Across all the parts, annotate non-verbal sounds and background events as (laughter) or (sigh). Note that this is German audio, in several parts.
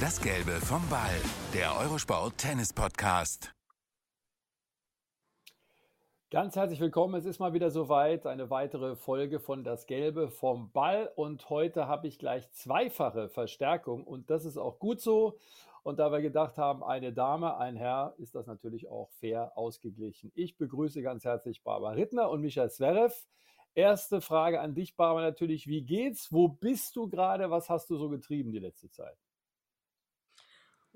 Das Gelbe vom Ball, der Eurosport Tennis Podcast. Ganz herzlich willkommen. Es ist mal wieder soweit. Eine weitere Folge von Das Gelbe vom Ball. Und heute habe ich gleich zweifache Verstärkung. Und das ist auch gut so. Und da wir gedacht haben, eine Dame, ein Herr, ist das natürlich auch fair ausgeglichen. Ich begrüße ganz herzlich Barbara Rittner und Michael Zverev. Erste Frage an dich, Barbara, natürlich. Wie geht's? Wo bist du gerade? Was hast du so getrieben die letzte Zeit?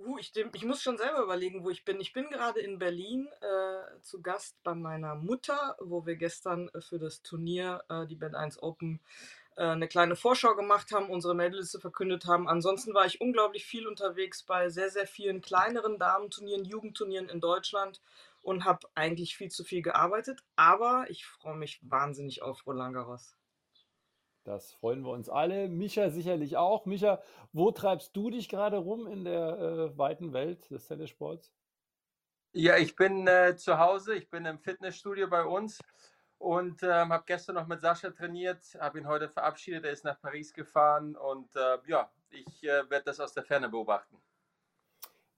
Uh, ich, ich, muss schon selber überlegen, wo ich bin. Ich bin gerade in Berlin äh, zu Gast bei meiner Mutter, wo wir gestern äh, für das Turnier, äh, die Band 1 Open, äh, eine kleine Vorschau gemacht haben, unsere Meldeliste verkündet haben. Ansonsten war ich unglaublich viel unterwegs bei sehr, sehr vielen kleineren Damenturnieren, Jugendturnieren in Deutschland und habe eigentlich viel zu viel gearbeitet. Aber ich freue mich wahnsinnig auf Roland Garros. Das freuen wir uns alle. Micha sicherlich auch. Micha, wo treibst du dich gerade rum in der äh, weiten Welt des Tennissports? Ja, ich bin äh, zu Hause. Ich bin im Fitnessstudio bei uns und ähm, habe gestern noch mit Sascha trainiert, habe ihn heute verabschiedet. Er ist nach Paris gefahren und äh, ja, ich äh, werde das aus der Ferne beobachten.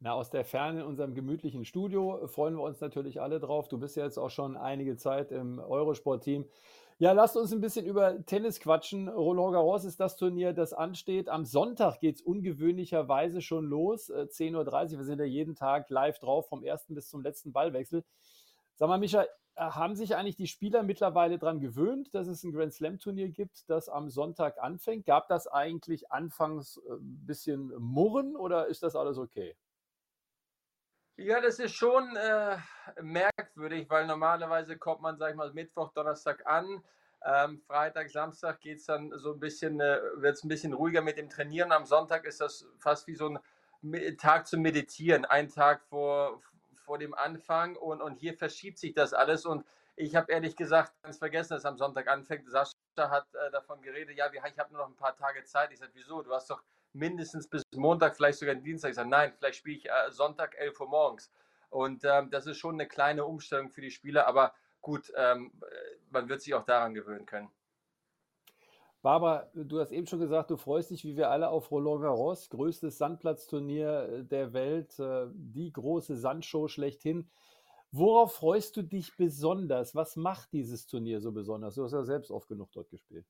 Na, aus der Ferne in unserem gemütlichen Studio freuen wir uns natürlich alle drauf. Du bist ja jetzt auch schon einige Zeit im Eurosport-Team. Ja, lasst uns ein bisschen über Tennis quatschen. Roland Garros ist das Turnier, das ansteht. Am Sonntag geht es ungewöhnlicherweise schon los. 10.30 Uhr. Wir sind ja jeden Tag live drauf, vom ersten bis zum letzten Ballwechsel. Sag mal, Micha, haben sich eigentlich die Spieler mittlerweile daran gewöhnt, dass es ein Grand Slam-Turnier gibt, das am Sonntag anfängt? Gab das eigentlich anfangs ein äh, bisschen Murren oder ist das alles okay? Ja, das ist schon äh, merkwürdig, weil normalerweise kommt man, sag ich mal, Mittwoch, Donnerstag an. Ähm, Freitag, Samstag geht es dann so ein bisschen, äh, wird es ein bisschen ruhiger mit dem Trainieren. Am Sonntag ist das fast wie so ein Tag zum Meditieren, ein Tag vor, vor dem Anfang und, und hier verschiebt sich das alles. Und ich habe ehrlich gesagt ganz vergessen, dass es am Sonntag anfängt. Sascha hat äh, davon geredet, ja, ich habe nur noch ein paar Tage Zeit. Ich sage, wieso? Du hast doch mindestens bis Montag, vielleicht sogar Dienstag. Ich sage, nein, vielleicht spiele ich äh, Sonntag 11 Uhr morgens. Und ähm, das ist schon eine kleine Umstellung für die Spieler, aber gut, ähm, man wird sich auch daran gewöhnen können. Barbara, du hast eben schon gesagt, du freust dich wie wir alle auf Roland Garros, größtes Sandplatzturnier äh, der Welt, äh, die große Sandshow schlechthin. Worauf freust du dich besonders? Was macht dieses Turnier so besonders? Du hast ja selbst oft genug dort gespielt.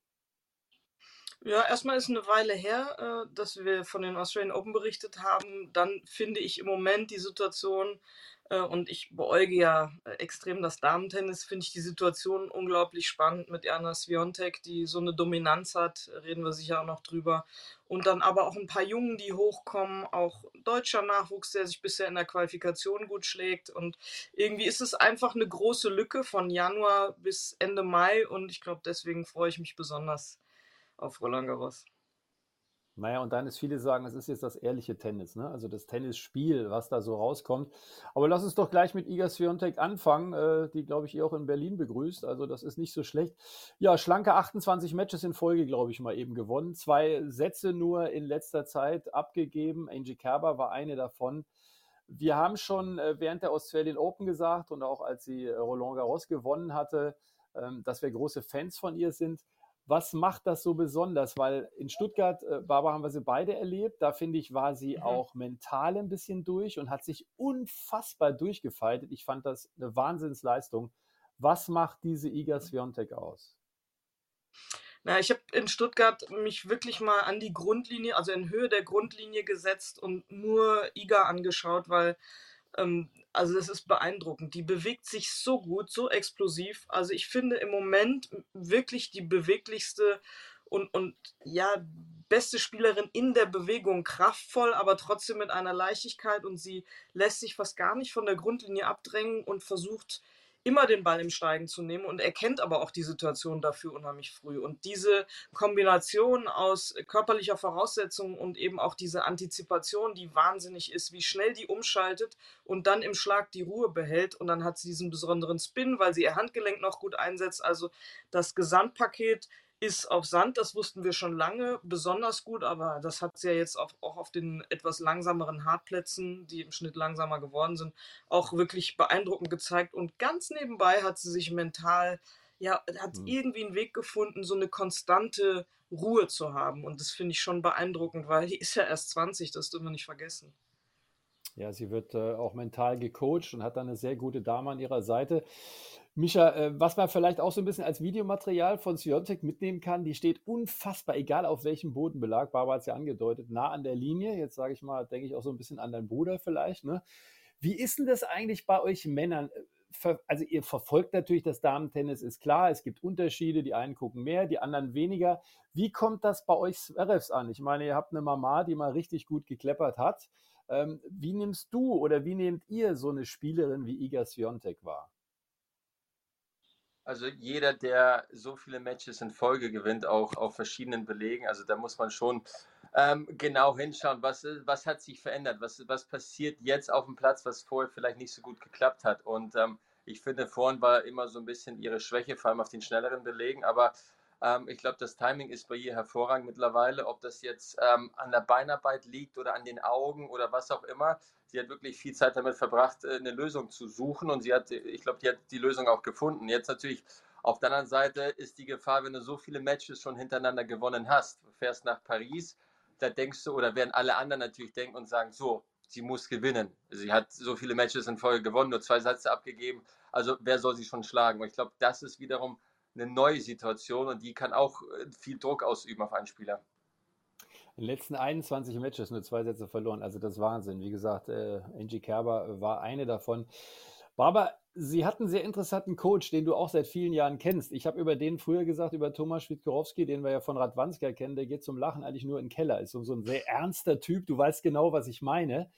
Ja, erstmal ist eine Weile her, äh, dass wir von den Australian Open berichtet haben. Dann finde ich im Moment die Situation, äh, und ich beäuge ja äh, extrem das Damentennis, finde ich die Situation unglaublich spannend mit Erna Sviontek, die so eine Dominanz hat, reden wir sicher auch noch drüber. Und dann aber auch ein paar Jungen, die hochkommen, auch deutscher Nachwuchs, der sich bisher in der Qualifikation gut schlägt. Und irgendwie ist es einfach eine große Lücke von Januar bis Ende Mai und ich glaube, deswegen freue ich mich besonders auf Roland Garros. Naja, und dann ist viele sagen, es ist jetzt das ehrliche Tennis, ne? also das Tennisspiel, was da so rauskommt. Aber lass uns doch gleich mit Iga Swiatek anfangen, äh, die, glaube ich, ihr auch in Berlin begrüßt. Also das ist nicht so schlecht. Ja, schlanke 28 Matches in Folge, glaube ich, mal eben gewonnen. Zwei Sätze nur in letzter Zeit abgegeben. Angie Kerber war eine davon. Wir haben schon äh, während der Australian Open gesagt und auch als sie äh, Roland Garros gewonnen hatte, ähm, dass wir große Fans von ihr sind. Was macht das so besonders? Weil in Stuttgart, äh, Barbara, haben wir sie beide erlebt. Da finde ich, war sie mhm. auch mental ein bisschen durch und hat sich unfassbar durchgefaltet. Ich fand das eine Wahnsinnsleistung. Was macht diese Iga Swiatek aus? Na, ich habe in Stuttgart mich wirklich mal an die Grundlinie, also in Höhe der Grundlinie gesetzt und nur Iga angeschaut, weil ähm, also das ist beeindruckend. Die bewegt sich so gut, so explosiv. Also ich finde im Moment wirklich die beweglichste und, und ja, beste Spielerin in der Bewegung, kraftvoll, aber trotzdem mit einer Leichtigkeit und sie lässt sich fast gar nicht von der Grundlinie abdrängen und versucht immer den Ball im Steigen zu nehmen und erkennt aber auch die Situation dafür unheimlich früh. Und diese Kombination aus körperlicher Voraussetzung und eben auch diese Antizipation, die wahnsinnig ist, wie schnell die umschaltet und dann im Schlag die Ruhe behält und dann hat sie diesen besonderen Spin, weil sie ihr Handgelenk noch gut einsetzt. Also das Gesamtpaket ist auf Sand, das wussten wir schon lange, besonders gut, aber das hat sie ja jetzt auch, auch auf den etwas langsameren Hartplätzen, die im Schnitt langsamer geworden sind, auch wirklich beeindruckend gezeigt. Und ganz nebenbei hat sie sich mental ja, hat mhm. irgendwie einen Weg gefunden, so eine konstante Ruhe zu haben. Und das finde ich schon beeindruckend, weil die (laughs) ist ja erst 20, das dürfen wir nicht vergessen. Ja, sie wird äh, auch mental gecoacht und hat dann eine sehr gute Dame an ihrer Seite. Micha, äh, was man vielleicht auch so ein bisschen als Videomaterial von Siontek mitnehmen kann, die steht unfassbar, egal auf welchem Bodenbelag, Barbara hat es ja angedeutet, nah an der Linie. Jetzt sage ich mal, denke ich auch so ein bisschen an deinen Bruder vielleicht. Ne? Wie ist denn das eigentlich bei euch Männern? Also ihr verfolgt natürlich das Damentennis, ist klar, es gibt Unterschiede, die einen gucken mehr, die anderen weniger. Wie kommt das bei euch Zverevs an? Ich meine, ihr habt eine Mama, die mal richtig gut gekleppert hat. Ähm, wie nimmst du oder wie nehmt ihr so eine Spielerin wie Iga Swiatek wahr? Also jeder, der so viele Matches in Folge gewinnt, auch auf verschiedenen Belegen, also da muss man schon ähm, genau hinschauen, was, was hat sich verändert, was, was passiert jetzt auf dem Platz, was vorher vielleicht nicht so gut geklappt hat. Und ähm, ich finde, vorhin war immer so ein bisschen ihre Schwäche, vor allem auf den schnelleren Belegen, aber ähm, ich glaube, das Timing ist bei ihr hervorragend mittlerweile, ob das jetzt ähm, an der Beinarbeit liegt oder an den Augen oder was auch immer. Sie hat wirklich viel Zeit damit verbracht, äh, eine Lösung zu suchen und sie hat, ich glaube, die hat die Lösung auch gefunden. Jetzt natürlich auf der anderen Seite ist die Gefahr, wenn du so viele Matches schon hintereinander gewonnen hast, du fährst nach Paris, da denkst du, oder werden alle anderen natürlich denken und sagen, so, sie muss gewinnen. Sie hat so viele Matches in Folge gewonnen, nur zwei Sätze abgegeben. Also wer soll sie schon schlagen? Und ich glaube, das ist wiederum eine neue Situation und die kann auch äh, viel Druck ausüben auf einen Spieler. In den letzten 21 Matches nur zwei Sätze verloren. Also das ist Wahnsinn. Wie gesagt, äh, Angie Kerber war eine davon. Barbara, Sie hatten einen sehr interessanten Coach, den du auch seit vielen Jahren kennst. Ich habe über den früher gesagt, über Thomas Schwidkorowski, den wir ja von Radwanska kennen, der geht zum Lachen eigentlich nur in den Keller. Ist so ein sehr ernster Typ. Du weißt genau, was ich meine.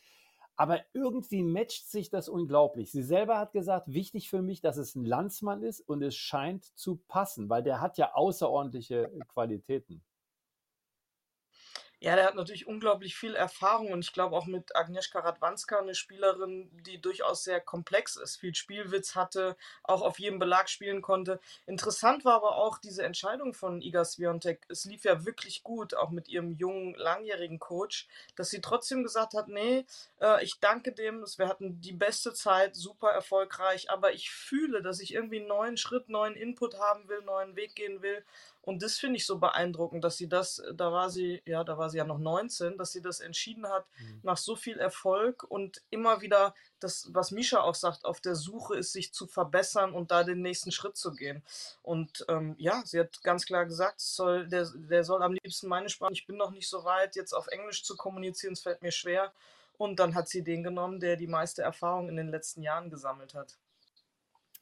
Aber irgendwie matcht sich das unglaublich. Sie selber hat gesagt, wichtig für mich, dass es ein Landsmann ist und es scheint zu passen, weil der hat ja außerordentliche Qualitäten. Ja, der hat natürlich unglaublich viel Erfahrung und ich glaube auch mit Agnieszka Radwanska eine Spielerin, die durchaus sehr komplex ist, viel Spielwitz hatte, auch auf jedem Belag spielen konnte. Interessant war aber auch diese Entscheidung von Iga Swiatek. Es lief ja wirklich gut, auch mit ihrem jungen, langjährigen Coach, dass sie trotzdem gesagt hat, nee, äh, ich danke dem, wir hatten die beste Zeit, super erfolgreich, aber ich fühle, dass ich irgendwie einen neuen Schritt, neuen Input haben will, neuen Weg gehen will und das finde ich so beeindruckend, dass sie das, da war sie, ja, da war sie ja noch 19, dass sie das entschieden hat, mhm. nach so viel Erfolg und immer wieder das, was Misha auch sagt, auf der Suche ist, sich zu verbessern und da den nächsten Schritt zu gehen. Und ähm, ja, sie hat ganz klar gesagt, soll, der, der soll am liebsten meine Sprache, ich bin noch nicht so weit, jetzt auf Englisch zu kommunizieren, es fällt mir schwer. Und dann hat sie den genommen, der die meiste Erfahrung in den letzten Jahren gesammelt hat.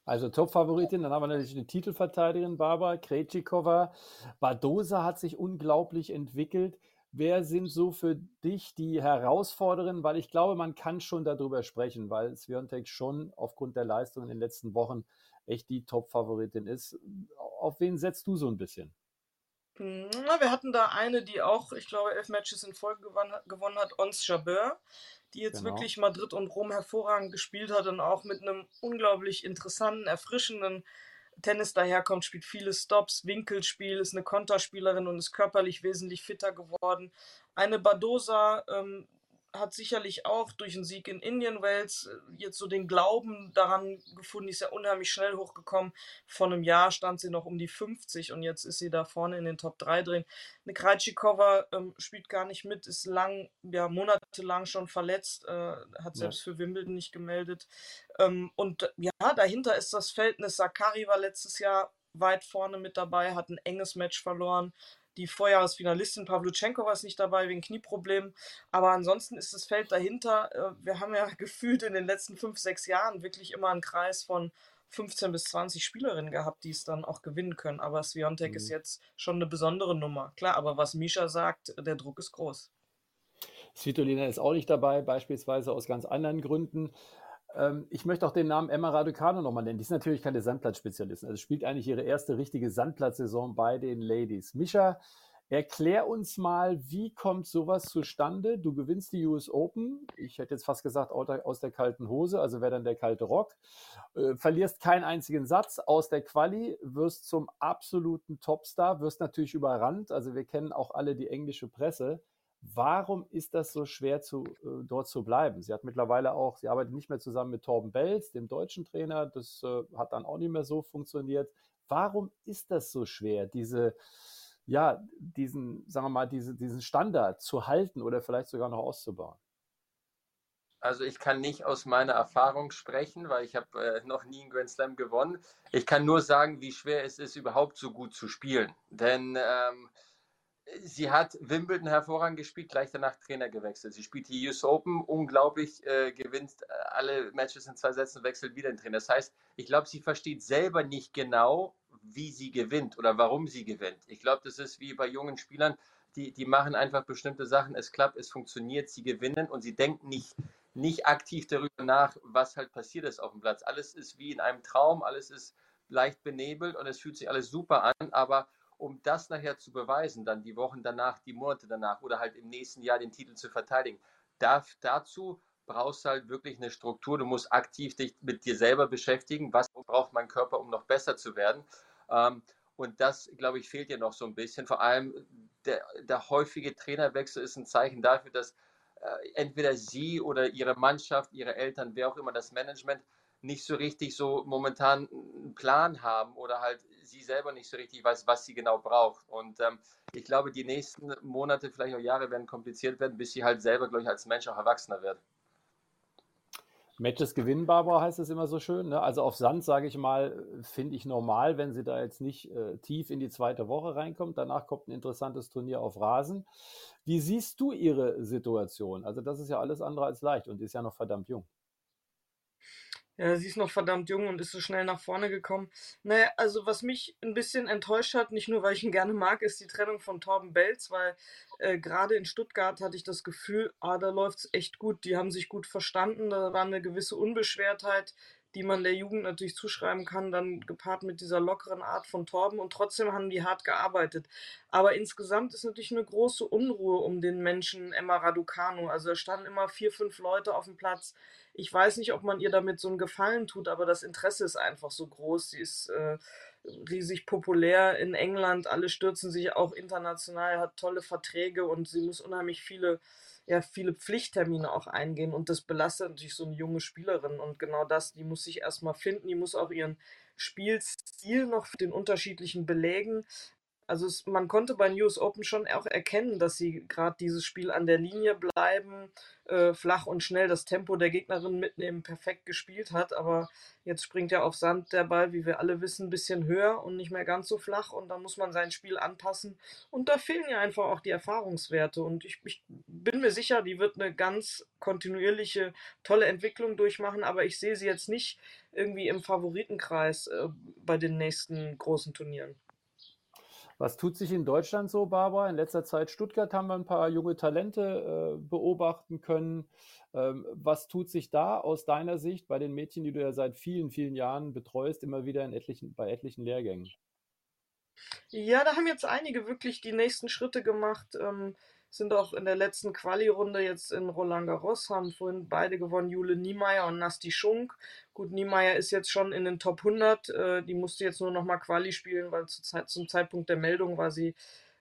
Also Top-Favoritin, dann haben wir natürlich eine Titelverteidigerin, Barbara Krejcikova. Badosa hat sich unglaublich entwickelt. Wer sind so für dich die Herausforderungen? Weil ich glaube, man kann schon darüber sprechen, weil Sviontek schon aufgrund der Leistung in den letzten Wochen echt die Top-Favoritin ist. Auf wen setzt du so ein bisschen? Na, wir hatten da eine, die auch, ich glaube, elf Matches in Folge gewonnen hat, Ons Jabeur die jetzt genau. wirklich Madrid und Rom hervorragend gespielt hat und auch mit einem unglaublich interessanten, erfrischenden Tennis daherkommt, spielt viele Stops, Winkelspiel, ist eine Konterspielerin und ist körperlich wesentlich fitter geworden. Eine Badosa, ähm, hat sicherlich auch durch den Sieg in Indian Wells äh, jetzt so den Glauben daran gefunden, die ist ja unheimlich schnell hochgekommen. Vor einem Jahr stand sie noch um die 50 und jetzt ist sie da vorne in den Top 3 drin. Eine Krajcikova ähm, spielt gar nicht mit, ist lang, ja, monatelang schon verletzt, äh, hat selbst ja. für Wimbledon nicht gemeldet. Ähm, und ja, dahinter ist das Verhältnis. Sakari war letztes Jahr weit vorne mit dabei, hat ein enges Match verloren. Die Vorjahresfinalistin Pavluchenkova ist nicht dabei wegen Knieproblemen. Aber ansonsten ist das Feld dahinter. Äh, wir haben ja (laughs) gefühlt in den letzten fünf, sechs Jahren wirklich immer einen Kreis von 15 bis 20 Spielerinnen gehabt, die es dann auch gewinnen können. Aber Sviontek mhm. ist jetzt schon eine besondere Nummer. Klar, aber was Misha sagt, der Druck ist groß. Svitolina ist auch nicht dabei, beispielsweise aus ganz anderen Gründen. Ähm, ich möchte auch den Namen Emma Raducano nochmal nennen. Die ist natürlich keine Sandplatzspezialistin. Also spielt eigentlich ihre erste richtige Sandplatzsaison bei den Ladies. Mischa, erklär uns mal, wie kommt sowas zustande? Du gewinnst die US Open. Ich hätte jetzt fast gesagt aus der kalten Hose, also wäre dann der kalte Rock. Äh, verlierst keinen einzigen Satz aus der Quali, wirst zum absoluten Topstar, wirst natürlich überrannt. Also wir kennen auch alle die englische Presse. Warum ist das so schwer, zu, äh, dort zu bleiben? Sie hat mittlerweile auch, sie arbeitet nicht mehr zusammen mit Torben Belz, dem deutschen Trainer. Das äh, hat dann auch nicht mehr so funktioniert. Warum ist das so schwer, diese, ja, diesen, sagen wir mal, diese, diesen Standard zu halten oder vielleicht sogar noch auszubauen? Also ich kann nicht aus meiner Erfahrung sprechen, weil ich habe äh, noch nie einen Grand Slam gewonnen. Ich kann nur sagen, wie schwer es ist, überhaupt so gut zu spielen. Denn ähm, sie hat Wimbledon hervorragend gespielt, gleich danach Trainer gewechselt. Sie spielt die US Open unglaublich, äh, gewinnt äh, alle Matches in zwei Sätzen, wechselt wieder den Trainer. Das heißt, ich glaube, sie versteht selber nicht genau, wie sie gewinnt oder warum sie gewinnt. Ich glaube, das ist wie bei jungen Spielern, die, die machen einfach bestimmte Sachen, es klappt, es funktioniert, sie gewinnen und sie denken nicht nicht aktiv darüber nach, was halt passiert ist auf dem Platz. Alles ist wie in einem Traum, alles ist leicht benebelt und es fühlt sich alles super an, aber um das nachher zu beweisen, dann die Wochen danach, die Monate danach oder halt im nächsten Jahr den Titel zu verteidigen, darf, dazu brauchst du halt wirklich eine Struktur. Du musst aktiv dich mit dir selber beschäftigen. Was braucht mein Körper, um noch besser zu werden? Ähm, und das, glaube ich, fehlt dir noch so ein bisschen. Vor allem der, der häufige Trainerwechsel ist ein Zeichen dafür, dass äh, entweder sie oder ihre Mannschaft, ihre Eltern, wer auch immer das Management nicht so richtig so momentan einen Plan haben oder halt sie selber nicht so richtig weiß, was sie genau braucht. Und ähm, ich glaube, die nächsten Monate, vielleicht auch Jahre werden kompliziert werden, bis sie halt selber, glaube ich, als Mensch auch erwachsener wird. Matches gewinnen, Barbara, heißt es immer so schön. Ne? Also auf Sand, sage ich mal, finde ich normal, wenn sie da jetzt nicht äh, tief in die zweite Woche reinkommt. Danach kommt ein interessantes Turnier auf Rasen. Wie siehst du ihre Situation? Also das ist ja alles andere als leicht und ist ja noch verdammt jung. Ja, sie ist noch verdammt jung und ist so schnell nach vorne gekommen. Naja, also was mich ein bisschen enttäuscht hat, nicht nur weil ich ihn gerne mag, ist die Trennung von Torben Belz, weil äh, gerade in Stuttgart hatte ich das Gefühl, ah, da läuft es echt gut. Die haben sich gut verstanden, da war eine gewisse Unbeschwertheit, die man der Jugend natürlich zuschreiben kann, dann gepaart mit dieser lockeren Art von Torben und trotzdem haben die hart gearbeitet. Aber insgesamt ist natürlich eine große Unruhe um den Menschen Emma Raducanu. Also da standen immer vier, fünf Leute auf dem Platz. Ich weiß nicht, ob man ihr damit so einen Gefallen tut, aber das Interesse ist einfach so groß. Sie ist äh, riesig populär in England. Alle stürzen sich auch international, hat tolle Verträge und sie muss unheimlich viele ja viele Pflichttermine auch eingehen und das belastet natürlich so eine junge Spielerin und genau das, die muss sich erstmal finden, die muss auch ihren Spielstil noch den unterschiedlichen Belägen also es, man konnte bei News Open schon auch erkennen, dass sie gerade dieses Spiel an der Linie bleiben, äh, flach und schnell das Tempo der Gegnerin mitnehmen, perfekt gespielt hat. Aber jetzt springt ja auf Sand der Ball, wie wir alle wissen, ein bisschen höher und nicht mehr ganz so flach. Und da muss man sein Spiel anpassen. Und da fehlen ja einfach auch die Erfahrungswerte. Und ich, ich bin mir sicher, die wird eine ganz kontinuierliche, tolle Entwicklung durchmachen. Aber ich sehe sie jetzt nicht irgendwie im Favoritenkreis äh, bei den nächsten großen Turnieren. Was tut sich in Deutschland so, Barbara? In letzter Zeit Stuttgart haben wir ein paar junge Talente äh, beobachten können. Ähm, was tut sich da aus deiner Sicht bei den Mädchen, die du ja seit vielen, vielen Jahren betreust, immer wieder etlichen, bei etlichen Lehrgängen? Ja, da haben jetzt einige wirklich die nächsten Schritte gemacht. Ähm, sind auch in der letzten Quali-Runde jetzt in Roland Garros, haben vorhin beide gewonnen, Jule Niemeyer und Nasti Schunk. Gut, Niemeyer ist jetzt schon in den Top 100, äh, die musste jetzt nur noch mal Quali spielen, weil zu Zeit, zum Zeitpunkt der Meldung war sie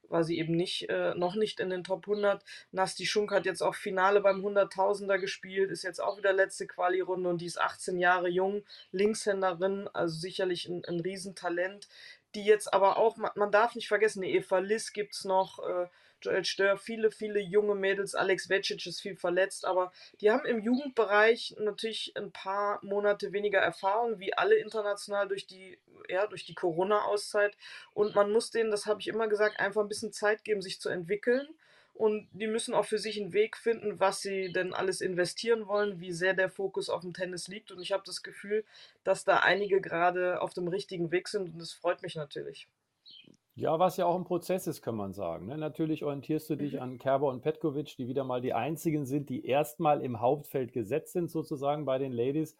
war sie eben nicht, äh, noch nicht in den Top 100. Nasti Schunk hat jetzt auch Finale beim 100.000er gespielt, ist jetzt auch wieder letzte Quali-Runde und die ist 18 Jahre jung, Linkshänderin, also sicherlich ein, ein Riesentalent, die jetzt aber auch, man, man darf nicht vergessen, Eva Liss gibt es noch, äh, Joel Stör, viele, viele junge Mädels, Alex Vecic ist viel verletzt, aber die haben im Jugendbereich natürlich ein paar Monate weniger Erfahrung, wie alle international durch die, ja, durch die Corona-Auszeit. Und man muss denen, das habe ich immer gesagt, einfach ein bisschen Zeit geben, sich zu entwickeln. Und die müssen auch für sich einen Weg finden, was sie denn alles investieren wollen, wie sehr der Fokus auf dem Tennis liegt. Und ich habe das Gefühl, dass da einige gerade auf dem richtigen Weg sind und das freut mich natürlich. Ja, was ja auch ein Prozess ist, kann man sagen. Ne? Natürlich orientierst du dich mhm. an Kerber und Petkovic, die wieder mal die einzigen sind, die erstmal im Hauptfeld gesetzt sind, sozusagen bei den Ladies.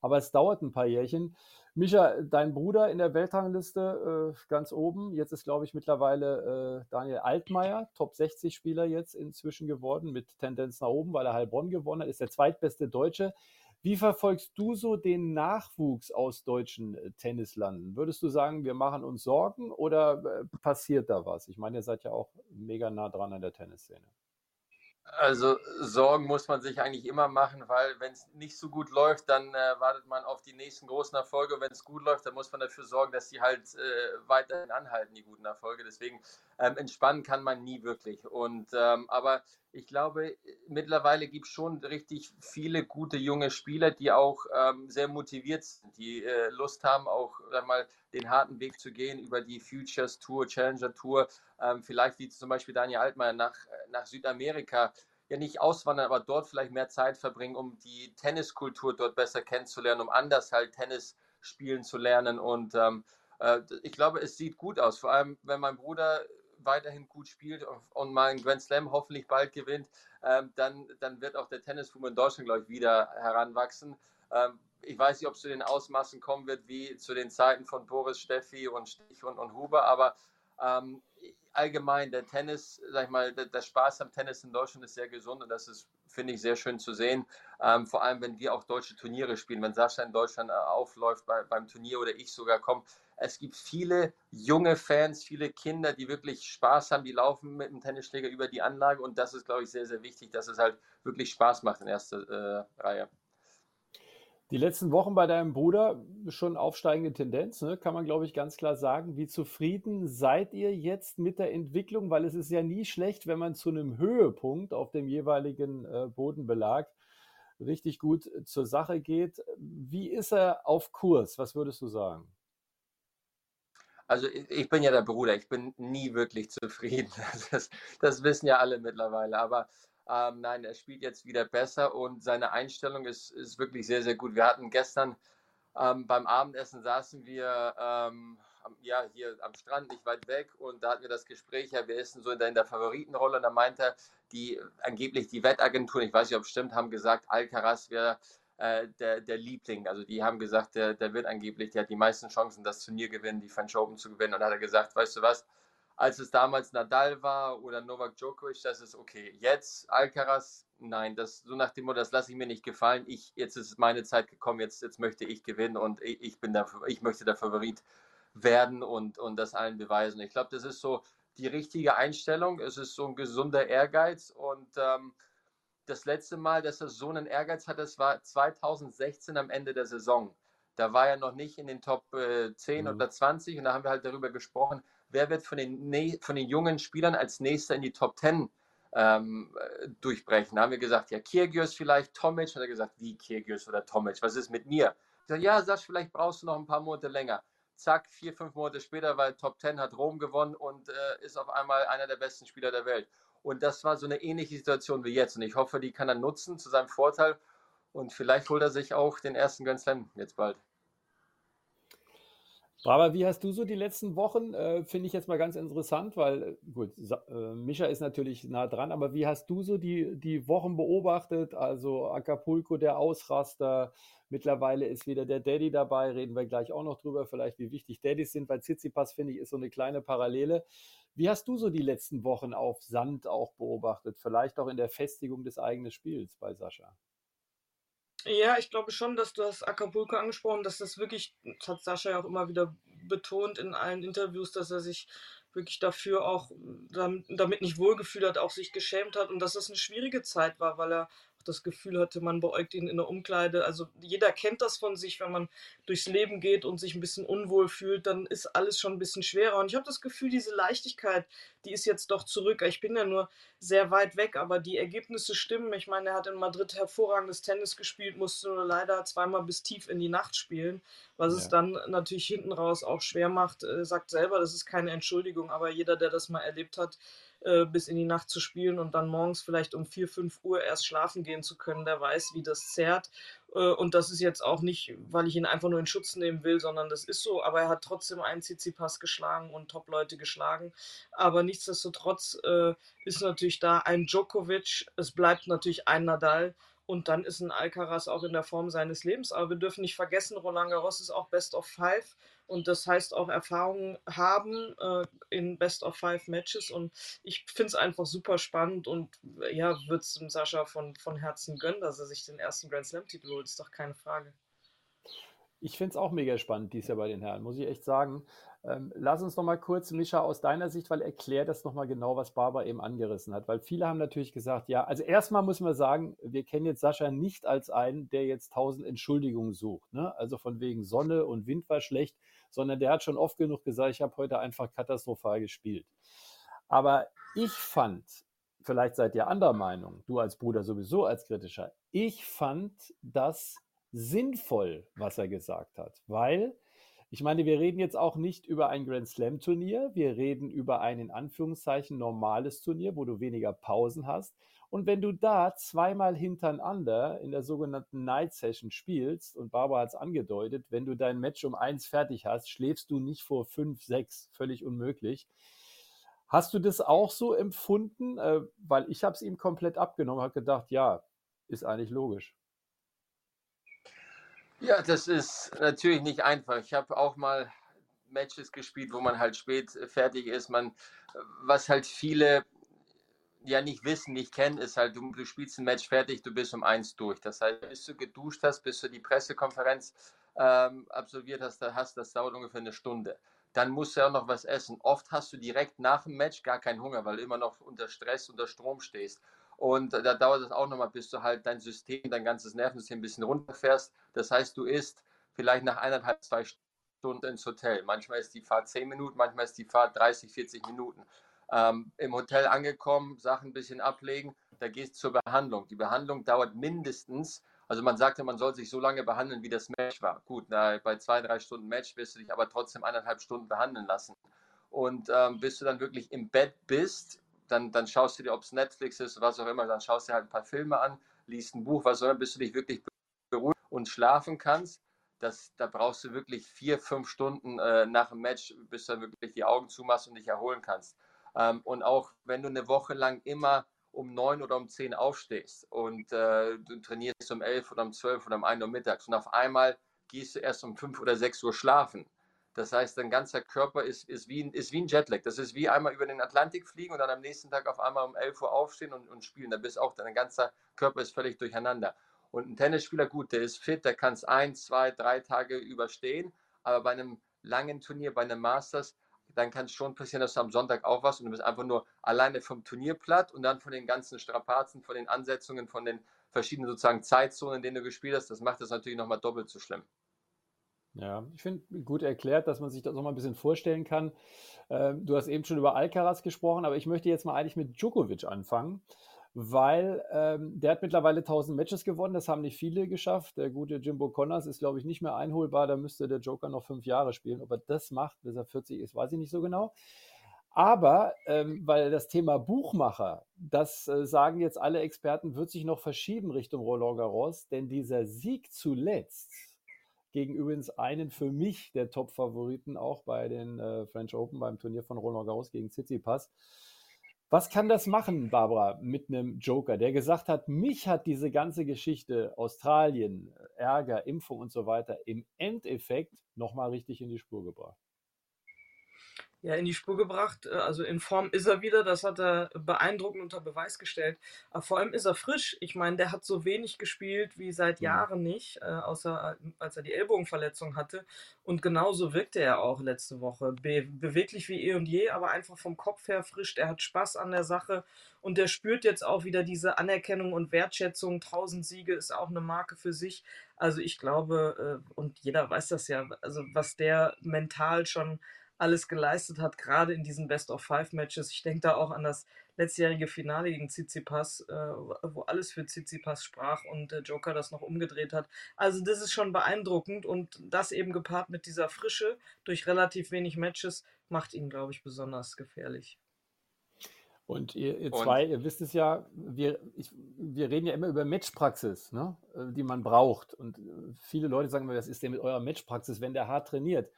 Aber es dauert ein paar Jährchen. Micha, dein Bruder in der Weltrangliste äh, ganz oben. Jetzt ist, glaube ich, mittlerweile äh, Daniel Altmaier, Top 60 Spieler jetzt inzwischen geworden, mit Tendenz nach oben, weil er Heilbronn gewonnen hat, ist der zweitbeste Deutsche. Wie verfolgst du so den Nachwuchs aus deutschen äh, Tennislanden? Würdest du sagen, wir machen uns Sorgen oder äh, passiert da was? Ich meine, ihr seid ja auch mega nah dran an der Tennisszene. Also Sorgen muss man sich eigentlich immer machen, weil wenn es nicht so gut läuft, dann äh, wartet man auf die nächsten großen Erfolge. Wenn es gut läuft, dann muss man dafür sorgen, dass die halt äh, weiterhin anhalten, die guten Erfolge. Deswegen ähm, entspannen kann man nie wirklich. Und ähm, aber ich glaube, mittlerweile gibt es schon richtig viele gute junge Spieler, die auch ähm, sehr motiviert sind, die äh, Lust haben, auch mal den harten Weg zu gehen über die Futures Tour, Challenger Tour, ähm, vielleicht wie zum Beispiel Daniel Altmann nach, nach Südamerika ja nicht auswandern, aber dort vielleicht mehr Zeit verbringen, um die Tenniskultur dort besser kennenzulernen, um anders halt Tennis spielen zu lernen. Und ähm, äh, ich glaube, es sieht gut aus, vor allem wenn mein Bruder weiterhin gut spielt und mal einen Grand Slam hoffentlich bald gewinnt, ähm, dann, dann wird auch der Tennisboom in Deutschland, glaube ich, wieder heranwachsen. Ähm, ich weiß nicht, ob es zu den Ausmaßen kommen wird wie zu den Zeiten von Boris, Steffi und Stich und, und Huber, aber ähm, allgemein der Tennis, sag ich mal, der, der, Spaß am Tennis in Deutschland ist sehr gesund und das ist, finde ich, sehr schön zu sehen. Ähm, vor allem, wenn wir auch deutsche Turniere spielen, wenn Sascha in Deutschland äh, aufläuft bei, beim Turnier oder ich sogar komme. Es gibt viele junge Fans, viele Kinder, die wirklich Spaß haben, die laufen mit dem Tennisschläger über die Anlage und das ist, glaube ich, sehr, sehr wichtig, dass es halt wirklich Spaß macht in erster äh, Reihe. Die letzten Wochen bei deinem Bruder schon aufsteigende Tendenz, ne? kann man, glaube ich, ganz klar sagen. Wie zufrieden seid ihr jetzt mit der Entwicklung? Weil es ist ja nie schlecht, wenn man zu einem Höhepunkt auf dem jeweiligen äh, Bodenbelag richtig gut zur Sache geht. Wie ist er auf Kurs? Was würdest du sagen? Also ich bin ja der Bruder, ich bin nie wirklich zufrieden. (laughs) Das, das wissen ja alle mittlerweile. Aber ähm, nein, er spielt jetzt wieder besser und seine Einstellung ist, ist wirklich sehr, sehr gut. Wir hatten gestern ähm, beim Abendessen saßen wir ähm, ja, hier am Strand, nicht weit weg, und da hatten wir das Gespräch, ja, wir essen so in der, in der Favoritenrolle. Und da meinte er, die angeblich die Wettagenturen, ich weiß nicht, ob es stimmt, haben gesagt, Alcaraz wäre äh, der, der Liebling. Also die haben gesagt, der, der wird angeblich, der hat die meisten Chancen, das Turnier gewinnen, die French Open zu gewinnen. Und da hat er gesagt, weißt du was, als es damals Nadal war oder Novak Djokovic, das ist okay. Jetzt Alcaraz, nein, das so nach dem Motto, das lasse ich mir nicht gefallen. Ich, jetzt ist meine Zeit gekommen, jetzt, jetzt möchte ich gewinnen und ich, ich bin der, ich möchte der Favorit werden und, und das allen beweisen. Ich glaube, das ist so die richtige Einstellung. Es ist so ein gesunder Ehrgeiz und ähm, das letzte Mal, dass er so einen Ehrgeiz hat, das war 2016 am Ende der Saison. Da war er noch nicht in den Top äh, 10 mhm. oder 20 und da haben wir halt darüber gesprochen, wer wird von den, von den jungen Spielern als nächster in die Top 10 ähm, durchbrechen. Da haben wir gesagt, ja, Kirgios vielleicht, Tomic. Hat er gesagt, wie Kirgios oder Tomic? Was ist mit mir? Ich sage, ja, Sasch, vielleicht brauchst du noch ein paar Monate länger. Zack, vier, fünf Monate später, weil Top 10 hat Rom gewonnen und äh, ist auf einmal einer der besten Spieler der Welt. Und das war so eine ähnliche Situation wie jetzt. Und ich hoffe, die kann er nutzen zu seinem Vorteil. Und vielleicht holt er sich auch den ersten Grand Slam jetzt bald. Aber wie hast du so die letzten Wochen, äh, finde ich jetzt mal ganz interessant, weil, äh, gut, äh, Mischa ist natürlich nah dran, aber wie hast du so die, die Wochen beobachtet? Also Acapulco, der Ausraster, mittlerweile ist wieder der Daddy dabei, reden wir gleich auch noch drüber, vielleicht wie wichtig Daddys sind, weil Tsitsipas, finde ich, ist so eine kleine Parallele. Wie hast du so die letzten Wochen auf Sand auch beobachtet? Vielleicht auch in der Festigung des eigenen Spiels bei Sascha? Ja, ich glaube schon, dass du hast Acapulco angesprochen, dass das wirklich, das hat Sascha ja auch immer wieder betont in allen Interviews, dass er sich wirklich dafür auch damit nicht wohlgefühlt hat, auch sich geschämt hat und dass das eine schwierige Zeit war, weil er das Gefühl hatte, man beäugt ihn in der Umkleide. Also jeder kennt das von sich, wenn man durchs Leben geht und sich ein bisschen unwohl fühlt, dann ist alles schon ein bisschen schwerer. Und ich habe das Gefühl, diese Leichtigkeit, die ist jetzt doch zurück. Ich bin ja nur sehr weit weg, aber die Ergebnisse stimmen. Ich meine, er hat in Madrid hervorragendes Tennis gespielt, musste nur leider zweimal bis tief in die Nacht spielen, was ja. es dann natürlich hinten raus auch schwer macht. Äh, sagt selber, das ist keine Entschuldigung, aber jeder, der das mal erlebt hat, äh, bis in die Nacht zu spielen und dann morgens vielleicht um 4, 5 Uhr erst schlafen gehen zu können, der weiß, wie das zerrt. Äh, und das ist jetzt auch nicht, weil ich ihn einfach nur in Schutz nehmen will, sondern das ist so. Aber er hat trotzdem einen CC-Pass geschlagen und Top-Leute geschlagen. Aber nichtsdestotrotz äh, ist natürlich da ein Djokovic, es bleibt natürlich ein Nadal. Und dann ist ein Alcaraz auch in der Form seines Lebens. Aber wir dürfen nicht vergessen, Roland Garros ist auch Best of Five. Und das heißt auch Erfahrung haben äh, in Best of Five Matches. Und ich finde es einfach super spannend und ja, würde es dem Sascha von, von Herzen gönnen, dass er sich den ersten Grand Slam-Titel holt. Ist doch keine Frage. Ich finde es auch mega spannend dies Jahr bei den Herren, muss ich echt sagen. Ähm, lass uns noch mal kurz, Mischa, aus deiner Sicht, weil erklär das noch mal genau, was Barbara eben angerissen hat. Weil viele haben natürlich gesagt, ja, also erstmal muss man sagen, wir kennen jetzt Sascha nicht als einen, der jetzt tausend Entschuldigungen sucht. Ne? Also von wegen Sonne und Wind war schlecht, sondern der hat schon oft genug gesagt, ich habe heute einfach katastrophal gespielt. Aber ich fand, vielleicht seid ihr anderer Meinung, du als Bruder sowieso als kritischer, ich fand das sinnvoll, was er gesagt hat, weil ich meine, wir reden jetzt auch nicht über ein Grand Slam Turnier, wir reden über ein in Anführungszeichen normales Turnier, wo du weniger Pausen hast. Und wenn du da zweimal hintereinander in der sogenannten Night Session spielst, und Barbara hat es angedeutet, wenn du dein Match um eins fertig hast, schläfst du nicht vor fünf, sechs, völlig unmöglich. Hast du das auch so empfunden? Äh, weil ich habe es ihm komplett abgenommen, habe gedacht, ja, ist eigentlich logisch. Ja, das ist natürlich nicht einfach. Ich habe auch mal Matches gespielt, wo man halt spät fertig ist. Man, was halt viele ja nicht wissen, nicht kennen, ist halt, du, du spielst ein Match fertig, du bist um eins durch. Das heißt, bis du geduscht hast, bis du die Pressekonferenz ähm, absolviert hast, da hast, das dauert ungefähr eine Stunde. Dann musst du ja auch noch was essen. Oft hast du direkt nach dem Match gar keinen Hunger, weil du immer noch unter Stress, unter Strom stehst. Und da dauert es auch nochmal, bis du halt dein System, dein ganzes Nervensystem ein bisschen runterfährst. Das heißt, du isst vielleicht nach eineinhalb, zwei Stunden ins Hotel. Manchmal ist die Fahrt zehn Minuten, manchmal ist die Fahrt 30, 40 Minuten. Ähm, Im Hotel angekommen, Sachen ein bisschen ablegen, da gehst du zur Behandlung. Die Behandlung dauert mindestens, also man sagte, man soll sich so lange behandeln, wie das Match war. Gut, na, bei zwei, drei Stunden Match wirst du dich aber trotzdem eineinhalb Stunden behandeln lassen. Und ähm, bis du dann wirklich im Bett bist, dann, dann schaust du dir, ob es Netflix ist, was auch immer, dann schaust du dir halt ein paar Filme an, liest ein Buch, was auch immer, bis du dich wirklich beruhigt und schlafen kannst. Das, da brauchst du wirklich vier, fünf Stunden äh, nach dem Match, bis du dann wirklich die Augen zumachst und dich erholen kannst. Ähm, und auch wenn du eine Woche lang immer um neun oder um zehn aufstehst und äh, du trainierst um elf oder um zwölf oder um ein Uhr mittags und auf einmal gehst du erst um fünf oder sechs Uhr schlafen, das heißt, dein ganzer Körper ist, ist, wie, ist wie ein Jetlag. Das ist wie einmal über den Atlantik fliegen und dann am nächsten Tag auf einmal um 11 Uhr aufstehen und, und spielen. Da bist auch, dein ganzer Körper ist völlig durcheinander. Und ein Tennisspieler, gut, der ist fit, der kann es ein, zwei, drei Tage überstehen. Aber bei einem langen Turnier, bei einem Masters, dann kann es schon passieren, dass du am Sonntag aufwachst und du bist einfach nur alleine vom Turnier platt und dann von den ganzen Strapazen, von den Ansetzungen, von den verschiedenen sozusagen Zeitzonen, in denen du gespielt hast. Das macht das natürlich nochmal doppelt so schlimm. Ja, ich finde gut erklärt, dass man sich das noch mal ein bisschen vorstellen kann. Ähm, du hast eben schon über Alcaraz gesprochen, aber ich möchte jetzt mal eigentlich mit Djokovic anfangen, weil ähm, der hat mittlerweile 1000 Matches gewonnen. Das haben nicht viele geschafft. Der gute Jimbo Connors ist, glaube ich, nicht mehr einholbar. Da müsste der Joker noch fünf Jahre spielen. Ob er das macht, bis er 40 ist, weiß ich nicht so genau. Aber ähm, weil das Thema Buchmacher, das äh, sagen jetzt alle Experten, wird sich noch verschieben Richtung Roland Garros, denn dieser Sieg zuletzt gegen übrigens einen für mich der Top-Favoriten auch bei den äh, French Open beim Turnier von Roland Garros gegen Tsitsipas. Was kann das machen, Barbara, mit einem Joker, der gesagt hat, mich hat diese ganze Geschichte Australien, Ärger, Impfung und so weiter im Endeffekt nochmal richtig in die Spur gebracht? Ja, in die Spur gebracht. Äh, also in Form ist er wieder, das hat er beeindruckend unter Beweis gestellt. Aber vor allem ist er frisch. Ich meine, der hat so wenig gespielt wie seit mhm. Jahren nicht, äh, außer äh, als er die Ellbogenverletzung hatte. Und genauso wirkte er auch letzte Woche. Be beweglich wie eh und je, aber einfach vom Kopf her frisch. Er hat Spaß an der Sache und der spürt jetzt auch wieder diese Anerkennung und Wertschätzung. 1000 Siege ist auch eine Marke für sich. Also ich glaube, und jeder weiß das ja, also was der mental schon alles geleistet hat, gerade in diesen Best-of-Five-Matches. Ich denke da auch an das letztjährige Finale gegen Tsitsipas, äh, wo alles für Tsitsipas sprach und der Joker das noch umgedreht hat. Also das ist schon beeindruckend und das eben gepaart mit dieser Frische durch relativ wenig Matches macht ihn, glaube ich, besonders gefährlich. Und ihr, ihr zwei, und? ihr wisst es ja, wir, ich, wir reden ja immer über Matchpraxis, ne, die man braucht. Und äh, viele Leute sagen mir, was ist denn mit eurer Matchpraxis, wenn der hart trainiert?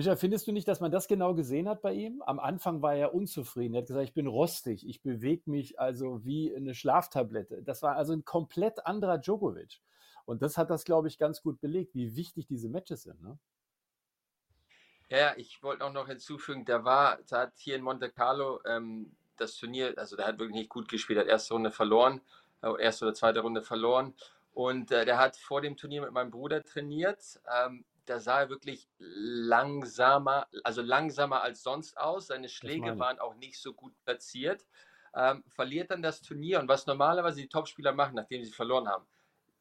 Micha, findest du nicht, dass man das genau gesehen hat bei ihm? Am Anfang war er unzufrieden. Er hat gesagt, ich bin rostig, ich bewege mich also wie eine Schlaftablette. Das war also ein komplett anderer Djokovic. Und das hat das, glaube ich, ganz gut belegt, wie wichtig diese Matches sind. Ne? Ja, ich wollte auch noch hinzufügen, der war, der hat hier in Monte Carlo ähm, das Turnier, also der hat wirklich nicht gut gespielt, hat erste Runde verloren, äh, erste oder zweite Runde verloren. Und äh, der hat vor dem Turnier mit meinem Bruder trainiert. Ähm, da sah er wirklich langsamer, also langsamer als sonst aus. Seine Schläge waren auch nicht so gut platziert. Ähm, verliert dann das Turnier und was normalerweise die Topspieler machen, nachdem sie verloren haben,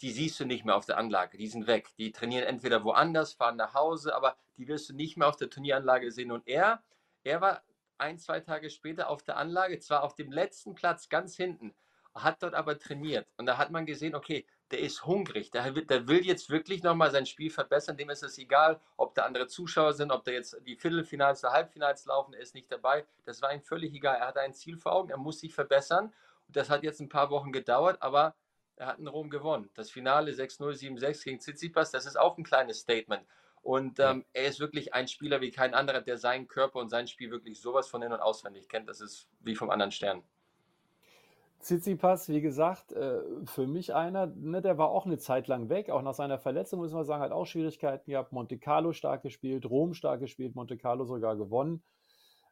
die siehst du nicht mehr auf der Anlage, die sind weg. Die trainieren entweder woanders, fahren nach Hause, aber die wirst du nicht mehr auf der Turnieranlage sehen. Und er, er war ein, zwei Tage später auf der Anlage, zwar auf dem letzten Platz ganz hinten, hat dort aber trainiert. Und da hat man gesehen, okay, der ist hungrig, der, der will jetzt wirklich nochmal sein Spiel verbessern, dem ist es egal, ob da andere Zuschauer sind, ob da jetzt die Viertelfinals oder Halbfinals laufen, er ist nicht dabei, das war ihm völlig egal, er hat ein Ziel vor Augen, er muss sich verbessern und das hat jetzt ein paar Wochen gedauert, aber er hat in Rom gewonnen. Das Finale 6-0, 7-6 gegen Tsitsipas, das ist auch ein kleines Statement. Und ähm, er ist wirklich ein Spieler wie kein anderer, der seinen Körper und sein Spiel wirklich sowas von in- und auswendig kennt. Das ist wie vom anderen Stern. Tsitsipas, wie gesagt, äh, für mich einer, ne, der war auch eine Zeit lang weg, auch nach seiner Verletzung, muss man sagen, hat auch Schwierigkeiten gehabt. Monte Carlo stark gespielt, Rom stark gespielt, Monte Carlo sogar gewonnen.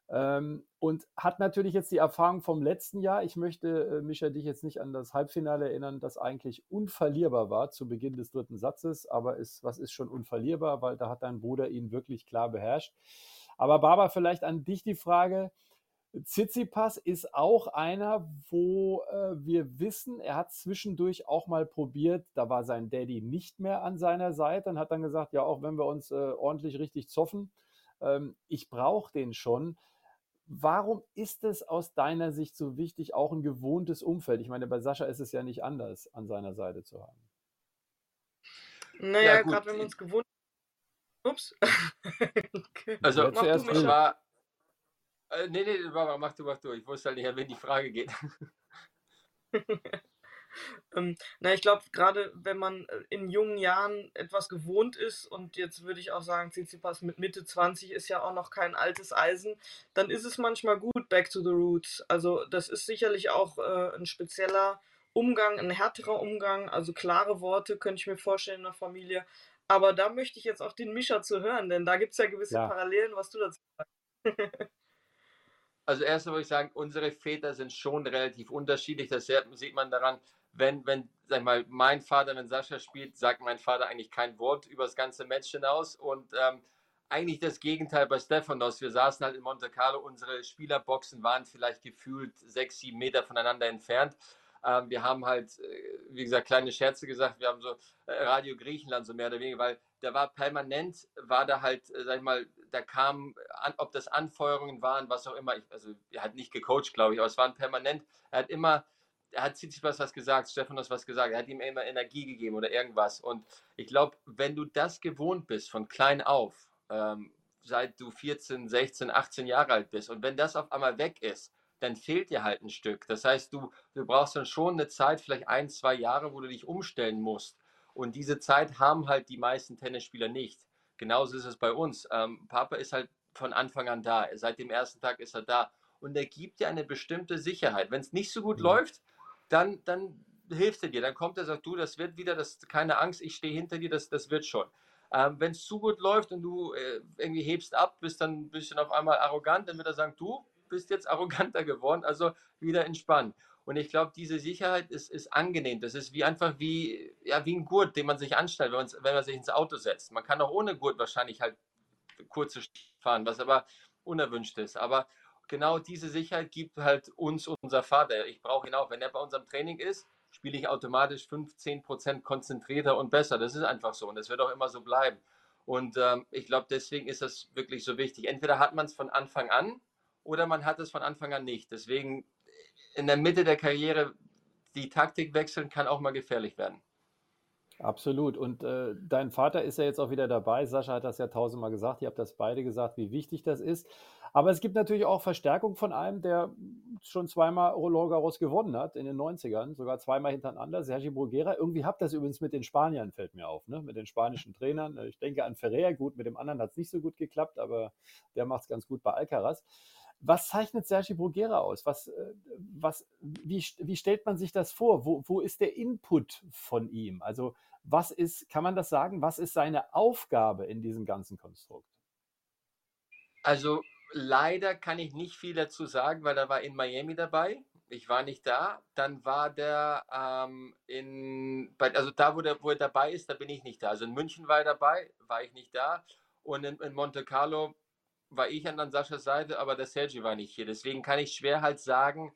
Ähm, und hat natürlich jetzt die Erfahrung vom letzten Jahr. Ich möchte, äh, Micha, dich jetzt nicht an das Halbfinale erinnern, das eigentlich unverlierbar war zu Beginn des dritten Satzes. Aber ist, was ist schon unverlierbar? Weil da hat dein Bruder ihn wirklich klar beherrscht. Aber Barbara, vielleicht an dich die Frage. Tsitsipas ist auch einer, wo äh, wir wissen, er hat zwischendurch auch mal probiert, da war sein Daddy nicht mehr an seiner Seite und hat dann gesagt, ja, auch wenn wir uns äh, ordentlich richtig zoffen, ähm, ich brauche den schon. Warum ist es aus deiner Sicht so wichtig, auch ein gewohntes Umfeld? Ich meine, bei Sascha ist es ja nicht anders, an seiner Seite zu haben. Naja, ja, gerade wenn wir uns gewohnt Ups. (laughs) okay. Also, mich war. Äh, nee, nee, mach du, mach du. Ich wusste halt nicht, an wen die Frage geht. (laughs) Ähm, na, ich glaube, gerade wenn man äh, in jungen Jahren etwas gewohnt ist und jetzt würde ich auch sagen, Tsitsipas mit Mitte 20 ist ja auch noch kein altes Eisen, dann ist es manchmal gut, back to the roots. Also das ist sicherlich auch äh, ein spezieller Umgang, ein härterer Umgang, also klare Worte könnte ich mir vorstellen in der Familie. Aber da möchte ich jetzt auch den Mischer zu hören, denn da gibt es ja gewisse ja. Parallelen, was du dazu sagst. (laughs) also erstmal würde ich sagen, unsere Väter sind schon relativ unterschiedlich. Das sieht man daran, wenn, wenn, sag mal, mein Vater, wenn Sascha spielt, sagt mein Vater eigentlich kein Wort über das ganze Match hinaus und ähm, eigentlich das Gegenteil bei Stefanos. Wir saßen halt in Monte Carlo, unsere Spielerboxen waren vielleicht gefühlt sechs, sieben Meter voneinander entfernt. Ähm, wir haben halt, äh, wie gesagt, kleine Scherze gesagt. Wir haben so äh, Radio Griechenland so mehr oder weniger, weil da war permanent, war da halt, äh, sag ich mal, da kam, an, ob das Anfeuerungen waren, was auch immer. Ich, also er hat nicht gecoacht, glaube ich, aber es waren permanent. Er hat immer er hat Tsitsipas was gesagt, Stefanos was gesagt, er hat ihm immer Energie gegeben oder irgendwas. Und ich glaube, wenn du das gewohnt bist von klein auf, ähm, seit du 14, 16, 18 Jahre alt bist und wenn das auf einmal weg ist, dann fehlt dir halt ein Stück. Das heißt, du, du brauchst dann schon eine Zeit, vielleicht ein, zwei Jahre, wo du dich umstellen musst. Und diese Zeit haben halt die meisten Tennisspieler nicht. Genauso ist es bei uns. Ähm, Papa ist halt von Anfang an da. Seit dem ersten Tag ist er da. Und er gibt dir eine bestimmte Sicherheit. Wenn es nicht so gut mhm. läuft, dann, dann hilft er dir. Dann kommt er, sagt du, das wird wieder, das, keine Angst, ich stehe hinter dir, das, das wird schon. Ähm, Wenn es zu gut läuft und du äh, irgendwie hebst ab, bist dann ein bisschen auf einmal arrogant, dann wird er sagen, du bist jetzt (laughs) arroganter geworden, also wieder entspannen. Und ich glaube, diese Sicherheit ist, ist angenehm. Das ist wie einfach wie, ja, wie ein Gurt, den man sich anstellt, wenn, wenn man sich ins Auto setzt. Man kann auch ohne Gurt wahrscheinlich halt kurze fahren, was aber unerwünscht ist. Aber genau diese Sicherheit gibt halt uns unser Vater. Ich brauche ihn auch. Wenn er bei unserem Training ist, spiele ich automatisch 15 Prozent konzentrierter und besser. Das ist einfach so und das wird auch immer so bleiben. Und ähm, ich glaube, deswegen ist das wirklich so wichtig. Entweder hat man es von Anfang an oder man hat es von Anfang an nicht. Deswegen in der Mitte der Karriere die Taktik wechseln kann auch mal gefährlich werden. Absolut. Und äh, dein Vater ist ja jetzt auch wieder dabei. Sascha hat das ja tausendmal gesagt. Ihr habt das beide gesagt, wie wichtig das ist. Aber es gibt natürlich auch Verstärkung von einem, der schon zweimal Roland Garros gewonnen hat in den 90ern, sogar zweimal hintereinander, Sergi Bruguera. Irgendwie habt das übrigens mit den Spaniern, fällt mir auf, ne? mit den spanischen Trainern. Ich denke an Ferrer, gut, mit dem anderen hat es nicht so gut geklappt, aber der macht es ganz gut bei Alcaraz. Was zeichnet Sergi Bruguera aus? Was, äh, was, wie, wie stellt man sich das vor? Wo, wo ist der Input von ihm? Also was ist, kann man das sagen, was ist seine Aufgabe in diesem ganzen Konstrukt? Also leider kann ich nicht viel dazu sagen, weil er war in Miami dabei. ich war nicht da. Dann war der ähm, in, also da, wo, der, wo er dabei ist, da bin ich nicht da. Also in München war er dabei, war ich nicht da. Und in, in Monte Carlo war ich an Saschas Seite, aber der Sergi war nicht hier. Deswegen kann ich schwer halt sagen,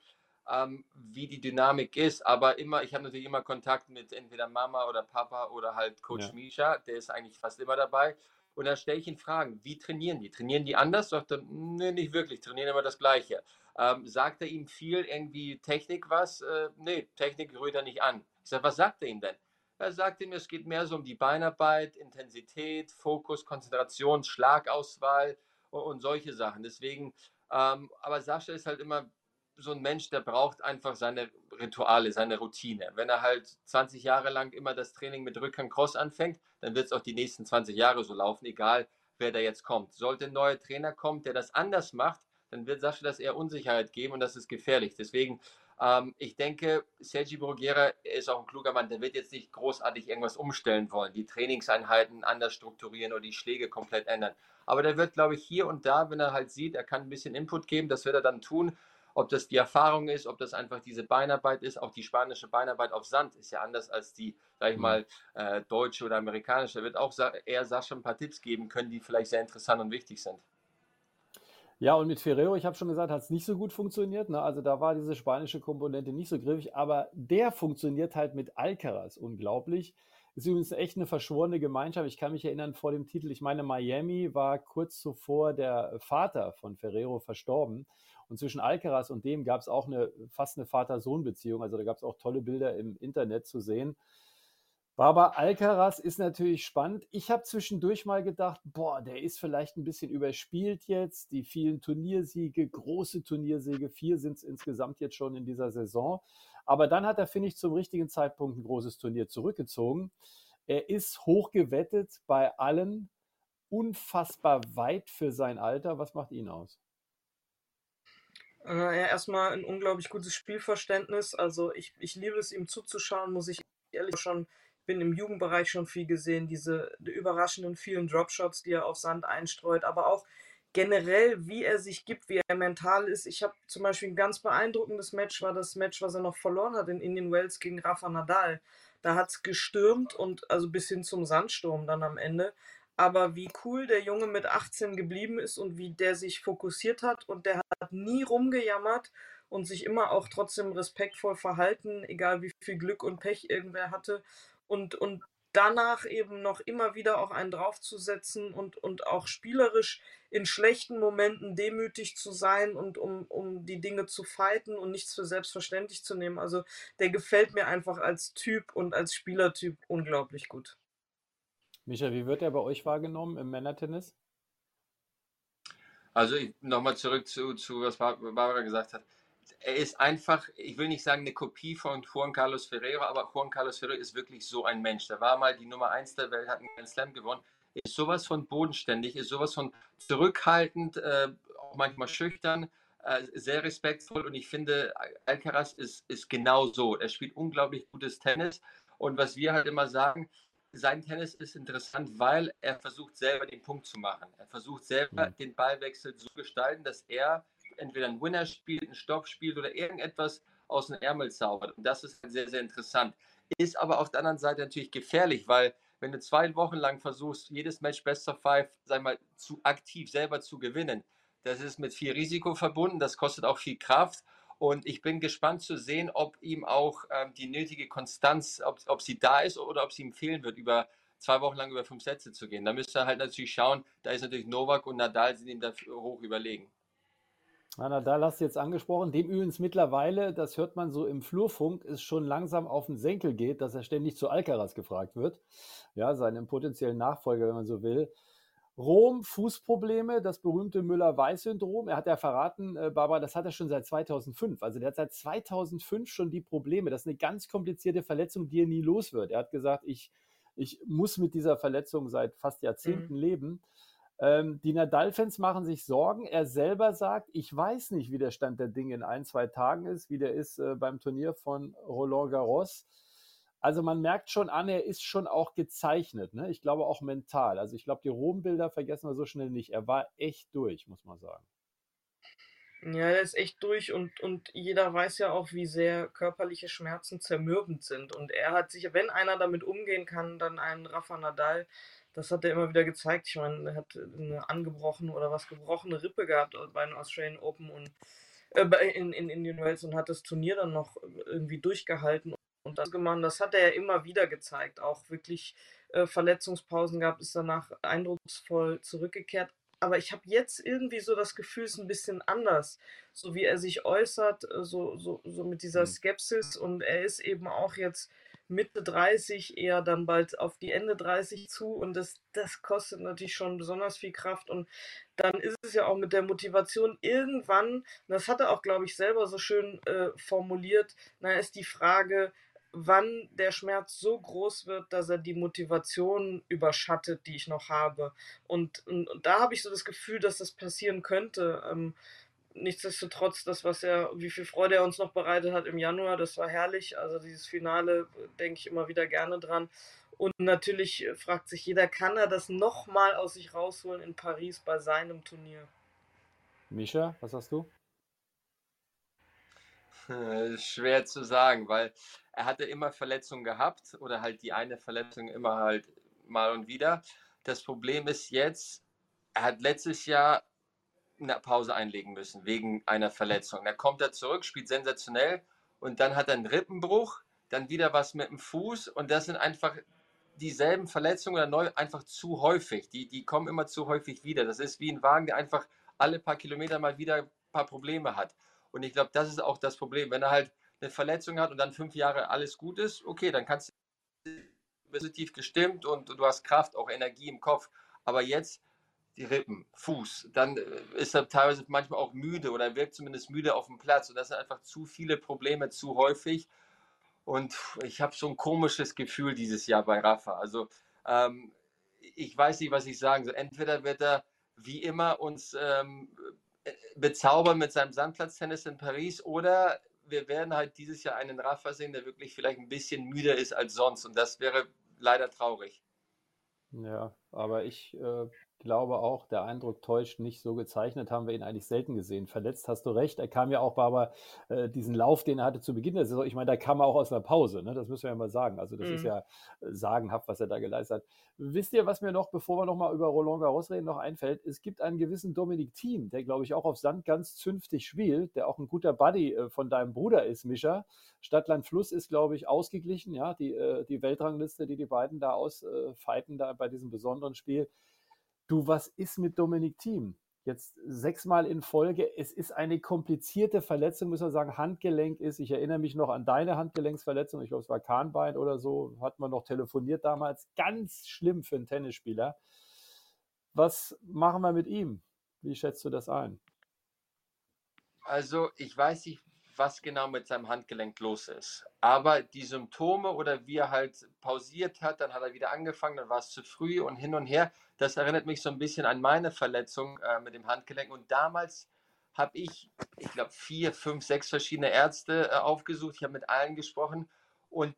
ähm, wie die Dynamik ist. Aber immer, ich habe natürlich immer Kontakt mit entweder Mama oder Papa oder halt Coach ja. Misha, der ist eigentlich fast immer dabei. Und dann stelle ich ihn Fragen, wie trainieren die? Trainieren die anders? Sagt er, nee, nicht wirklich, trainieren immer das Gleiche. Ähm, sagt er ihm viel irgendwie Technik was? Äh, nee, Technik rührt er nicht an. Ich sage, was sagt er ihm denn? Er sagt ihm, es geht mehr so um die Beinarbeit, Intensität, Fokus, Konzentration, Schlagauswahl und, und solche Sachen. Deswegen, ähm, aber Sascha ist halt immer so ein Mensch, der braucht einfach seine Rituale, seine Routine. Wenn er halt 20 Jahre lang immer das Training mit Rückhand Cross anfängt, dann wird es auch die nächsten 20 Jahre so laufen, egal wer da jetzt kommt. Sollte ein neuer Trainer kommen, der das anders macht, dann wird Sascha das eher Unsicherheit geben und das ist gefährlich. Deswegen, ähm, ich denke, Sergi Bruguera ist auch ein kluger Mann, der wird jetzt nicht großartig irgendwas umstellen wollen, die Trainingseinheiten anders strukturieren oder die Schläge komplett ändern. Aber der wird, glaube ich, hier und da, wenn er halt sieht, er kann ein bisschen Input geben, das wird er dann tun. Ob das die Erfahrung ist, ob das einfach diese Beinarbeit ist, auch die spanische Beinarbeit auf Sand ist ja anders als die, sag ich mhm. mal, äh, deutsche oder amerikanische. Da wird auch eher Sascha ein paar Tipps geben können, die vielleicht sehr interessant und wichtig sind. Ja, und mit Ferrero, ich habe schon gesagt, hat es nicht so gut funktioniert. Ne? Also da war diese spanische Komponente nicht so griffig, aber der funktioniert halt mit Alcaraz unglaublich. Ist übrigens echt eine verschworene Gemeinschaft. Ich kann mich erinnern vor dem Titel, ich meine, Miami war kurz zuvor der Vater von Ferrero verstorben. Und zwischen Alcaraz und dem gab es auch eine fast eine Vater-Sohn-Beziehung. Also da gab es auch tolle Bilder im Internet zu sehen. Barbara Alcaraz ist natürlich spannend. Ich habe zwischendurch mal gedacht, boah, der ist vielleicht ein bisschen überspielt jetzt. Die vielen Turniersiege, große Turniersiege, vier sind es insgesamt jetzt schon in dieser Saison. Aber dann hat er, finde ich, zum richtigen Zeitpunkt ein großes Turnier zurückgezogen. Er ist hochgewettet bei allen, unfassbar weit für sein Alter. Was macht ihn aus? Äh, ja, erstmal ein unglaublich gutes Spielverständnis. Also ich, ich liebe es, ihm zuzuschauen, muss ich ehrlich schon. Bin im Jugendbereich schon viel gesehen, diese überraschenden vielen Dropshots, die er auf Sand einstreut, aber auch generell, wie er sich gibt, wie er mental ist. Ich habe zum Beispiel ein ganz beeindruckendes Match, war das Match, was er noch verloren hat in Indian Wells gegen Rafa Nadal. Da hat es gestürmt und also bis hin zum Sandsturm dann am Ende aber wie cool der Junge mit 18 geblieben ist und wie der sich fokussiert hat und der hat nie rumgejammert und sich immer auch trotzdem respektvoll verhalten, egal wie viel Glück und Pech irgendwer hatte und, und danach eben noch immer wieder auch einen draufzusetzen und, und auch spielerisch in schlechten Momenten demütig zu sein und um, um die Dinge zu fighten und nichts für selbstverständlich zu nehmen. Also der gefällt mir einfach als Typ und als Spielertyp unglaublich gut. Micha, wie wird er bei euch wahrgenommen im Männertennis? Also nochmal zurück zu, zu, was Barbara gesagt hat. Er ist einfach, ich will nicht sagen eine Kopie von Juan Carlos Ferreira, aber Juan Carlos Ferreira ist wirklich so ein Mensch. Der war mal die Nummer 1 der Welt, hat einen Grand Slam gewonnen, ist sowas von bodenständig, ist sowas von zurückhaltend, äh, auch manchmal schüchtern, äh, sehr respektvoll und ich finde, Alcaraz ist, ist genau so. Er spielt unglaublich gutes Tennis und was wir halt immer sagen, sein Tennis ist interessant, weil er versucht selber den Punkt zu machen. Er versucht selber mhm. den Ballwechsel zu gestalten, dass er entweder einen Winner spielt, einen Stopp spielt oder irgendetwas aus dem Ärmel zaubert. Und das ist sehr, sehr interessant. Ist aber auf der anderen Seite natürlich gefährlich, weil wenn du zwei Wochen lang versuchst, jedes Match Best of Five, sag mal, zu aktiv selber zu gewinnen, das ist mit viel Risiko verbunden, das kostet auch viel Kraft und ich bin gespannt zu sehen, ob ihm auch ähm, die nötige Konstanz, ob, ob sie da ist oder ob sie ihm fehlen wird, über zwei Wochen lang über fünf Sätze zu gehen. Da müsste er halt natürlich schauen, da ist natürlich Novak und Nadal sind ihm da hoch überlegen. Ja, Nadal hast du jetzt angesprochen, dem übrigens mittlerweile, das hört man so im Flurfunk, es schon langsam auf den Senkel geht, dass er ständig zu Alcaraz gefragt wird. Ja, seinem potenziellen Nachfolger, wenn man so will. Rom, Fußprobleme, das berühmte Müller-Weiß-Syndrom. Er hat ja verraten, äh, Barbara, das hat er schon seit 2005. Also der hat seit 2005 schon die Probleme. Das ist eine ganz komplizierte Verletzung, die er nie los wird. Er hat gesagt, ich, ich muss mit dieser Verletzung seit fast Jahrzehnten mhm. leben. Ähm, die Nadal-Fans machen sich Sorgen. Er selber sagt, ich weiß nicht, wie der Stand der Dinge in ein, zwei Tagen ist, wie der ist äh, beim Turnier von Roland Garros. Also man merkt schon an, er ist schon auch gezeichnet. Ne? Ich glaube auch mental. Also ich glaube, die Rom-Bilder vergessen wir so schnell nicht. Er war echt durch, muss man sagen. Ja, der ist echt durch und, und jeder weiß ja auch, wie sehr körperliche Schmerzen zermürbend sind. Und er hat sich, wenn einer damit umgehen kann, dann ein Rafa Nadal. Das hat er immer wieder gezeigt. Ich meine, er hat eine angebrochene oder was gebrochene Rippe gehabt bei den Australian Open und äh, in, in Indian Wells und hat das Turnier dann noch irgendwie durchgehalten und das gemacht. Das hat er ja immer wieder gezeigt. Auch wirklich äh, Verletzungspausen gehabt, ist danach eindrucksvoll zurückgekehrt aber ich habe jetzt irgendwie so das Gefühl, es ist ein bisschen anders. So wie er sich äußert, äh, so, so, so mit dieser mhm. Skepsis und er ist eben auch jetzt Mitte 30, eher dann bald auf die Ende 30 zu und das, das kostet natürlich schon besonders viel Kraft und dann ist es ja auch mit der Motivation irgendwann, das hat er auch, glaube ich, selber so schön äh, formuliert, na ist die Frage, wann der Schmerz so groß wird, dass er die Motivation überschattet, die ich noch habe. Und, und, und da habe ich so das Gefühl, dass das passieren könnte. Ähm, nichtsdestotrotz, das, was er, wie viel Freude er uns noch bereitet hat im Januar, das war herrlich. Also dieses Finale denke ich immer wieder gerne dran. Und natürlich fragt sich jeder, kann er das nochmal aus sich rausholen in Paris bei seinem Turnier? Mischa, was hast du? Schwer zu sagen, weil er hatte immer Verletzungen gehabt oder halt die eine Verletzung immer halt mal und wieder. Das Problem ist jetzt, er hat letztes Jahr eine Pause einlegen müssen wegen einer Verletzung. Da kommt er zurück, spielt sensationell und dann hat er einen Rippenbruch, dann wieder was mit dem Fuß und das sind einfach dieselben Verletzungen oder neu einfach zu häufig. Die, die kommen immer zu häufig wieder. Das ist wie ein Wagen, der einfach alle paar Kilometer mal wieder ein paar Probleme hat. Und ich glaube, das ist auch das Problem. Wenn er halt eine Verletzung hat und dann fünf Jahre alles gut ist, okay, dann kannst du positiv gestimmt und du hast Kraft, auch Energie im Kopf. Aber jetzt die Rippen, Fuß, dann äh, ist er teilweise manchmal auch müde oder wirkt zumindest müde auf dem Platz. Und das sind einfach zu viele Probleme, zu häufig. Und ich habe so ein komisches Gefühl dieses Jahr bei Rafa. Also ähm, ich weiß nicht, was ich sagen soll. Entweder wird er wie immer uns ähm, bezaubern mit seinem Sandplatztennis in Paris oder wir werden halt dieses Jahr einen Rafa sehen, der wirklich vielleicht ein bisschen müder ist als sonst und das wäre leider traurig. Ja, aber ich äh, glaube auch, der Eindruck täuscht nicht. So gezeichnet haben wir ihn eigentlich selten gesehen. Verletzt hast du recht. Er kam ja auch bei aber äh, diesen Lauf, den er hatte zu Beginn der Saison. Ich meine, da kam er auch aus einer Pause. Ne? Das müssen wir ja mal sagen. Also das mhm. ist ja äh, sagenhaft, was er da geleistet hat. Wisst ihr, was mir noch, bevor wir noch mal über Roland Garros reden, noch einfällt? Es gibt einen gewissen Dominik Thiem, der glaube ich auch auf Sand ganz zünftig spielt, der auch ein guter Buddy äh, von deinem Bruder ist, Mischa. Stadtland Fluss ist glaube ich ausgeglichen. Ja, die äh, die Weltrangliste, die die beiden da ausfighten da bei diesem besonderen Spiel Du, was ist mit Dominik Thiem? Jetzt sechsmal in Folge. Es ist eine komplizierte Verletzung, muss man sagen. Handgelenk ist. Ich erinnere mich noch an deine Handgelenksverletzung. Ich glaube, es war Kahnbein oder so. Hat man noch telefoniert damals. Ganz schlimm für einen Tennisspieler. Was machen wir mit ihm? Wie schätzt du das ein? Also, ich weiß nicht, was genau mit seinem Handgelenk los ist. Aber die Symptome oder wie er halt pausiert hat, dann hat er wieder angefangen, dann war es zu früh und hin und her. Das erinnert mich so ein bisschen an meine Verletzung äh, mit dem Handgelenk. Und damals habe ich, ich glaube, vier, fünf, sechs verschiedene Ärzte äh, aufgesucht. Ich habe mit allen gesprochen und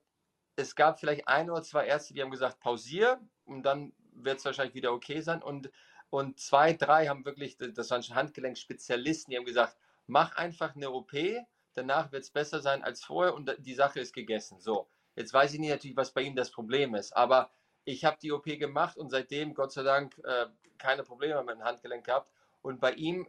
es gab vielleicht ein oder zwei Ärzte, die haben gesagt, pausier und dann wird es wahrscheinlich wieder okay sein. Und, und zwei, drei haben wirklich, das waren schon Handgelenkspezialisten, die haben gesagt, mach einfach eine OP danach wird es besser sein als vorher und die Sache ist gegessen. So, jetzt weiß ich nicht natürlich, was bei ihm das Problem ist, aber ich habe die OP gemacht und seitdem, Gott sei Dank, äh, keine Probleme mit dem Handgelenk gehabt. Und bei ihm,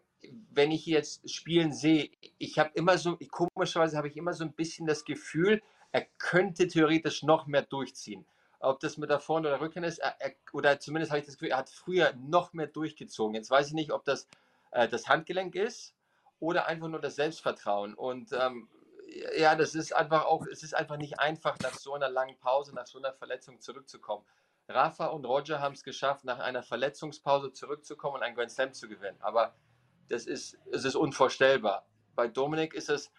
wenn ich jetzt spielen sehe, ich habe immer so, komischerweise habe ich immer so ein bisschen das Gefühl, er könnte theoretisch noch mehr durchziehen. Ob das mit der Vorne oder Rückhand ist, er, er, oder zumindest habe ich das Gefühl, er hat früher noch mehr durchgezogen. Jetzt weiß ich nicht, ob das äh, das Handgelenk ist oder einfach nur das Selbstvertrauen. Und ähm, ja, das ist einfach auch, es ist einfach nicht einfach, nach so einer langen Pause, nach so einer Verletzung zurückzukommen. Rafa und Roger haben es geschafft, nach einer Verletzungspause zurückzukommen und einen Grand Slam zu gewinnen. Aber das ist, es ist unvorstellbar. Bei Dominik ist es,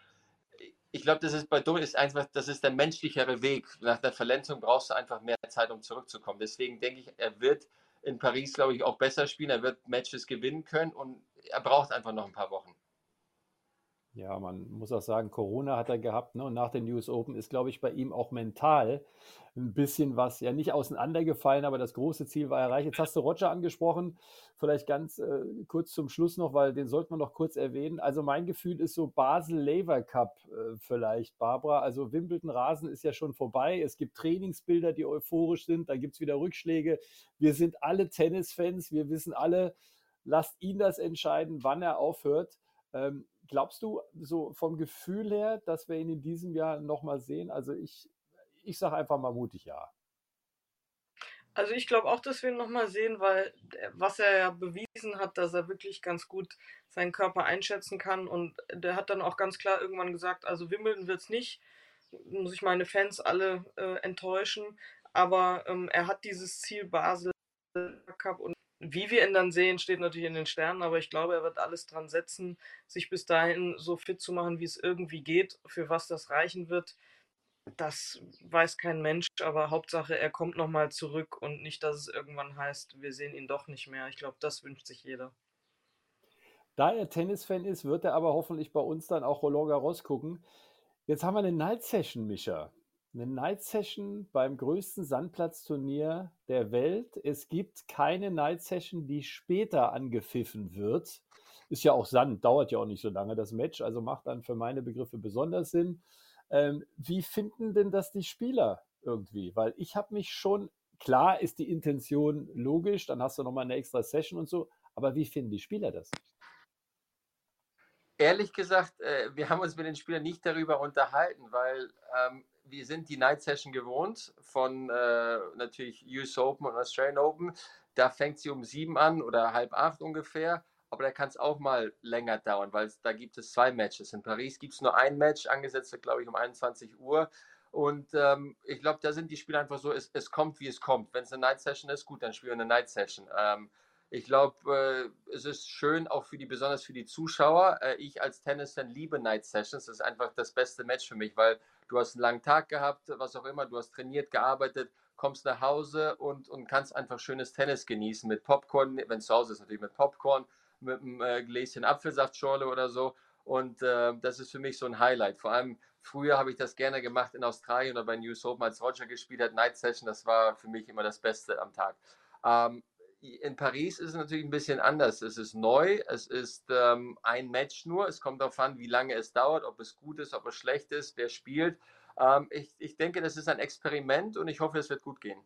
ich glaube, das ist bei Dominik ist einfach, das ist der menschlichere Weg. Nach der Verletzung brauchst du einfach mehr Zeit, um zurückzukommen. Deswegen denke ich, er wird in Paris, glaube ich, auch besser spielen. Er wird Matches gewinnen können und er braucht einfach noch ein paar Wochen. Ja, man muss auch sagen, Corona hat er gehabt, ne? Und nach den US Open ist, glaube ich, bei ihm auch mental ein bisschen was, ja nicht auseinandergefallen, aber das große Ziel war erreicht. Jetzt hast du Roger angesprochen, vielleicht ganz äh, kurz zum Schluss noch, weil den sollte man noch kurz erwähnen. Also mein Gefühl ist so Basel Lever Cup äh, vielleicht, Barbara. Also Wimbledon Rasen ist ja schon vorbei. Es gibt Trainingsbilder, die euphorisch sind. Da gibt es wieder Rückschläge. Wir sind alle Tennisfans. Wir wissen alle, lasst ihn das entscheiden, wann er aufhört. Ähm, glaubst du so vom Gefühl her, dass wir ihn in diesem Jahr nochmal sehen? Also ich, ich sage einfach mal mutig ja. Also ich glaube auch, dass wir ihn nochmal sehen, weil was er ja bewiesen hat, dass er wirklich ganz gut seinen Körper einschätzen kann und der hat dann auch ganz klar irgendwann gesagt, also Wimbledon wird es nicht, muss ich meine Fans alle äh, enttäuschen, aber ähm, er hat dieses Ziel Basel Cup und wie wir ihn dann sehen, steht natürlich in den Sternen, aber ich glaube, er wird alles dran setzen, sich bis dahin so fit zu machen, wie es irgendwie geht. Für was das reichen wird, das weiß kein Mensch, aber Hauptsache, er kommt nochmal zurück und nicht, dass es irgendwann heißt, wir sehen ihn doch nicht mehr. Ich glaube, das wünscht sich jeder. Da er Tennisfan ist, wird er aber hoffentlich bei uns dann auch Roland Garros gucken. Jetzt haben wir eine Night Session, Micha eine Night Session beim größten Sandplatzturnier der Welt. Es gibt keine Night Session, die später angepfiffen wird. Ist ja auch Sand, dauert ja auch nicht so lange das Match, also macht dann für meine Begriffe besonders Sinn. Ähm, wie finden denn das die Spieler irgendwie? Weil ich habe mich schon, klar ist die Intention logisch, dann hast du nochmal eine extra Session und so, aber wie finden die Spieler das? Ehrlich gesagt, äh, wir haben uns mit den Spielern nicht darüber unterhalten, weil ähm, wir sind die Night Session gewohnt von äh, natürlich US Open und Australian Open. Da fängt sie um sieben an oder halb acht ungefähr. Aber da kann es auch mal länger dauern, weil da gibt es zwei Matches. In Paris gibt es nur ein Match, angesetzt, glaube ich, um 21 Uhr. Und ähm, ich glaube, da sind die Spieler einfach so, es, es kommt, wie es kommt. Wenn es eine Night Session ist, gut, dann spielen wir eine Night Session. Ähm, ich glaube, äh, es ist schön, auch für die, besonders für die Zuschauer. Äh, ich als Tennis-Fan liebe Night Sessions. Das ist einfach das beste Match für mich, weil du hast einen langen Tag gehabt, was auch immer, du hast trainiert, gearbeitet, kommst nach Hause und, und kannst einfach schönes Tennis genießen mit Popcorn, wenn es zu Hause ist, natürlich mit Popcorn, mit einem äh, Gläschen Apfelsaftschorle oder so. Und äh, das ist für mich so ein Highlight. Vor allem früher habe ich das gerne gemacht in Australien oder bei News Open, als Roger gespielt hat, Night Session, das war für mich immer das Beste am Tag. Ähm, in Paris ist es natürlich ein bisschen anders. Es ist neu, es ist ähm, ein Match nur. Es kommt darauf an, wie lange es dauert, ob es gut ist, ob es schlecht ist, wer spielt. Ähm, ich, ich denke, das ist ein Experiment und ich hoffe, es wird gut gehen.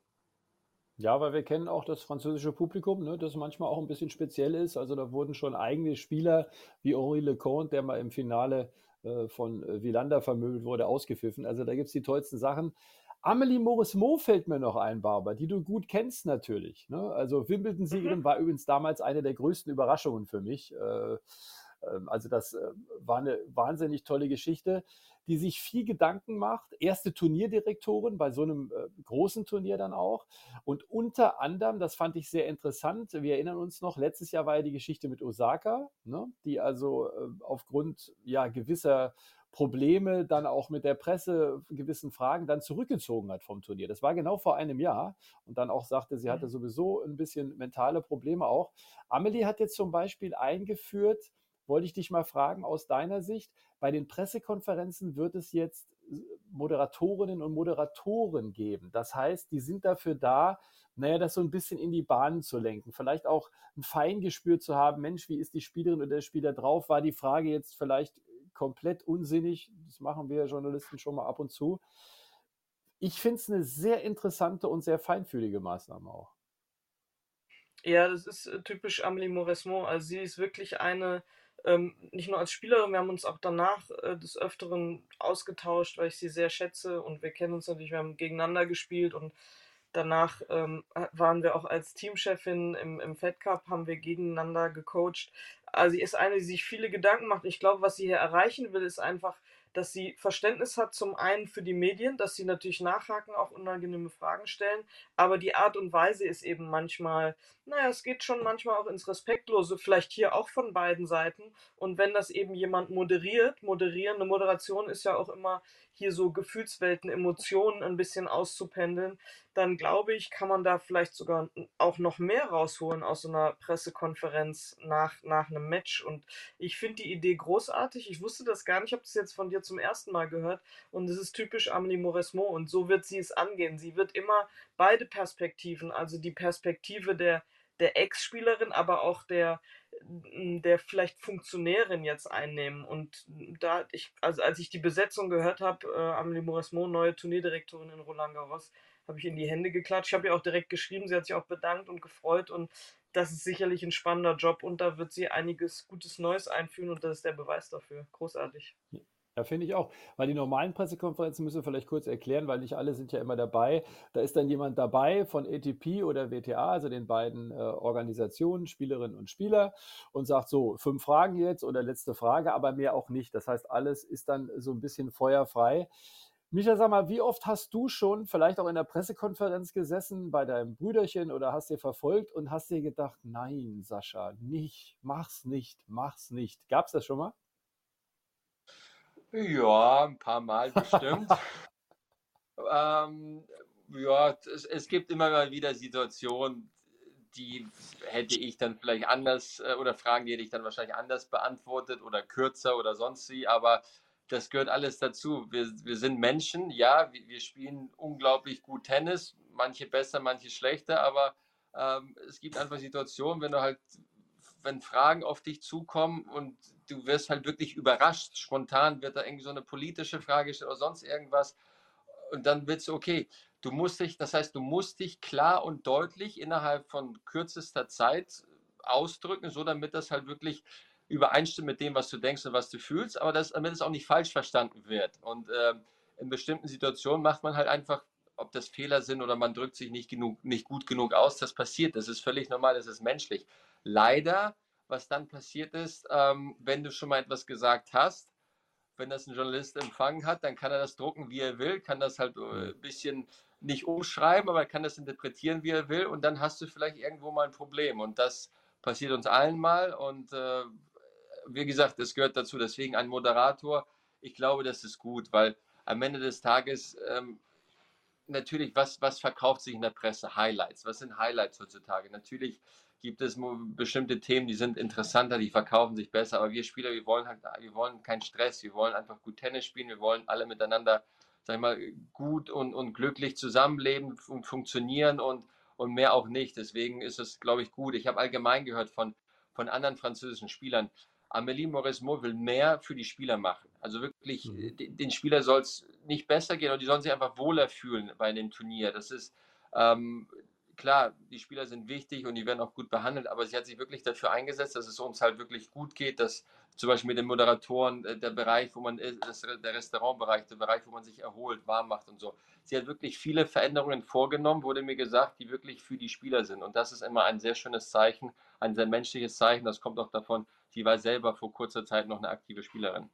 Ja, weil wir kennen auch das französische Publikum, ne, das manchmal auch ein bisschen speziell ist. Also da wurden schon eigene Spieler wie Henri Leconte, der mal im Finale äh, von äh, Villander vermöbelt wurde, ausgepfiffen. Also da gibt es die tollsten Sachen. Amelie Morismo fällt mir noch ein, Barbara, die du gut kennst natürlich. Ne? Also Wimbledon-Siegerin mhm. war übrigens damals eine der größten Überraschungen für mich. Äh, ähm, also das äh, war eine wahnsinnig tolle Geschichte, die sich viel Gedanken macht. Erste Turnierdirektorin bei so einem äh, großen Turnier dann auch. Und unter anderem, das fand ich sehr interessant, wir erinnern uns noch, letztes Jahr war ja die Geschichte mit Osaka, ne? die also aufgrund ja, gewisser Probleme dann auch mit der Presse gewissen Fragen dann zurückgezogen hat vom Turnier. Das war genau vor einem Jahr und dann auch sagte, sie hatte mhm. sowieso ein bisschen mentale Probleme auch. Amelie hat jetzt zum Beispiel eingeführt, wollte ich dich mal fragen, aus deiner Sicht, bei den Pressekonferenzen wird es jetzt Moderatorinnen und Moderatoren geben. Das heißt, die sind dafür da, naja, das so ein bisschen in die Bahnen zu lenken. Vielleicht auch ein Feingespür zu haben, Mensch, wie ist die Spielerin oder der Spieler drauf? War die Frage jetzt vielleicht komplett unsinnig. Das machen wir Journalisten schon mal ab und zu. Ich finde es eine sehr interessante und sehr feinfühlige Maßnahme auch. Ja, das ist äh, typisch Amelie Mauresmo. Also sie ist wirklich eine, ähm, nicht nur als Spielerin, wir haben uns auch danach äh, des Öfteren ausgetauscht, weil ich sie sehr schätze und wir kennen uns natürlich, wir haben gegeneinander gespielt und danach ähm, waren wir auch als Teamchefin im, im Fed Cup, haben wir gegeneinander gecoacht. Also sie ist eine, die sich viele Gedanken macht. Ich glaube, was sie hier erreichen will, ist einfach, dass sie Verständnis hat, zum einen für die Medien, dass sie natürlich nachhaken, auch unangenehme Fragen stellen, aber die Art und Weise ist eben manchmal, naja, es geht schon manchmal auch ins Respektlose, vielleicht hier auch von beiden Seiten. Und wenn das eben jemand moderiert, moderieren, eine Moderation ist ja auch immer hier so Gefühlswelten, Emotionen ein bisschen auszupendeln, dann glaube ich, kann man da vielleicht sogar auch noch mehr rausholen aus so einer Pressekonferenz nach, nach einem Match. Und ich finde die Idee großartig. Ich wusste das gar nicht. Ich habe das jetzt von dir zum ersten Mal gehört. Und es ist typisch Amelie Mauresmo. Und so wird sie es angehen. Sie wird immer beide Perspektiven, also die Perspektive der, der Ex-Spielerin, aber auch der, der vielleicht Funktionärin jetzt einnehmen. Und da, ich, also als ich die Besetzung gehört habe, äh, Amelie Mauresmo, neue Turnierdirektorin in Roland Garros, habe ich in die Hände geklatscht. Ich habe ihr auch direkt geschrieben, sie hat sich auch bedankt und gefreut und das ist sicherlich ein spannender Job und da wird sie einiges Gutes Neues einführen und das ist der Beweis dafür. Großartig. Ja, finde ich auch. Weil die normalen Pressekonferenzen müssen wir vielleicht kurz erklären, weil nicht alle sind ja immer dabei. Da ist dann jemand dabei von ATP oder WTA, also den beiden äh, Organisationen, Spielerinnen und Spieler, und sagt so, fünf Fragen jetzt oder letzte Frage, aber mehr auch nicht. Das heißt, alles ist dann so ein bisschen feuerfrei. Micha, sag mal, wie oft hast du schon vielleicht auch in der Pressekonferenz gesessen bei deinem Brüderchen oder hast dir verfolgt und hast dir gedacht, nein, Sascha, nicht, mach's nicht, mach's nicht. Gab's das schon mal? Ja, ein paar Mal bestimmt. (laughs) ähm, ja, es, es, gibt immer mal wieder Situationen, die hätte ich dann vielleicht anders äh, oder Fragen, die hätte ich dann wahrscheinlich anders beantwortet oder kürzer oder sonst wie, aber das gehört alles dazu. Wir, wir sind Menschen, ja, wir, wir spielen unglaublich gut Tennis, manche besser, manche schlechter, aber ähm, es gibt einfach Situationen, wenn du halt, wenn Fragen auf dich zukommen und du wirst halt wirklich überrascht, spontan wird da irgendwie so eine politische Frage oder sonst irgendwas und dann wird es okay. Du musst dich, das heißt, du musst dich klar und deutlich innerhalb von kürzester Zeit ausdrücken, so damit das halt wirklich übereinstimmt mit dem, was du denkst und was du fühlst, aber das, damit es auch nicht falsch verstanden wird. Und äh, in bestimmten Situationen macht man halt einfach, ob das Fehler sind oder man drückt sich nicht, genug, nicht gut genug aus, das passiert. Das ist völlig normal, das ist menschlich. Leider, was dann passiert ist, ähm, wenn du schon mal etwas gesagt hast, wenn das ein Journalist empfangen hat, dann kann er das drucken, wie er will, kann das halt äh, ein bisschen nicht umschreiben, aber er kann das interpretieren, wie er will und dann hast du vielleicht irgendwo mal ein Problem und das passiert uns allen mal und äh, wie gesagt, das gehört dazu. Deswegen ein Moderator, ich glaube, das ist gut, weil am Ende des Tages ähm, natürlich, was, was verkauft sich in der Presse? Highlights. Was sind Highlights heutzutage? Natürlich gibt es bestimmte Themen, die sind interessanter, die verkaufen sich besser, aber wir Spieler, wir wollen halt, wir wollen keinen Stress, wir wollen einfach gut Tennis spielen, wir wollen alle miteinander, sag ich mal, gut und, und glücklich zusammenleben und funktionieren und, und mehr auch nicht. Deswegen ist es, glaube ich, gut. Ich habe allgemein gehört von, von anderen französischen Spielern, Amélie Mauresmo will mehr für die Spieler machen. Also wirklich, mhm. den Spieler soll es nicht besser gehen, aber die sollen sich einfach wohler fühlen bei dem Turnier. Das ist ähm, klar, die Spieler sind wichtig und die werden auch gut behandelt, aber sie hat sich wirklich dafür eingesetzt, dass es uns halt wirklich gut geht, dass zum Beispiel mit den Moderatoren äh, der Bereich, wo man ist, der Restaurantbereich, der Bereich, wo man sich erholt, warm macht und so. Sie hat wirklich viele Veränderungen vorgenommen, wurde mir gesagt, die wirklich für die Spieler sind. Und das ist immer ein sehr schönes Zeichen, ein sehr menschliches Zeichen. Das kommt auch davon, sie war selber vor kurzer Zeit noch eine aktive Spielerin.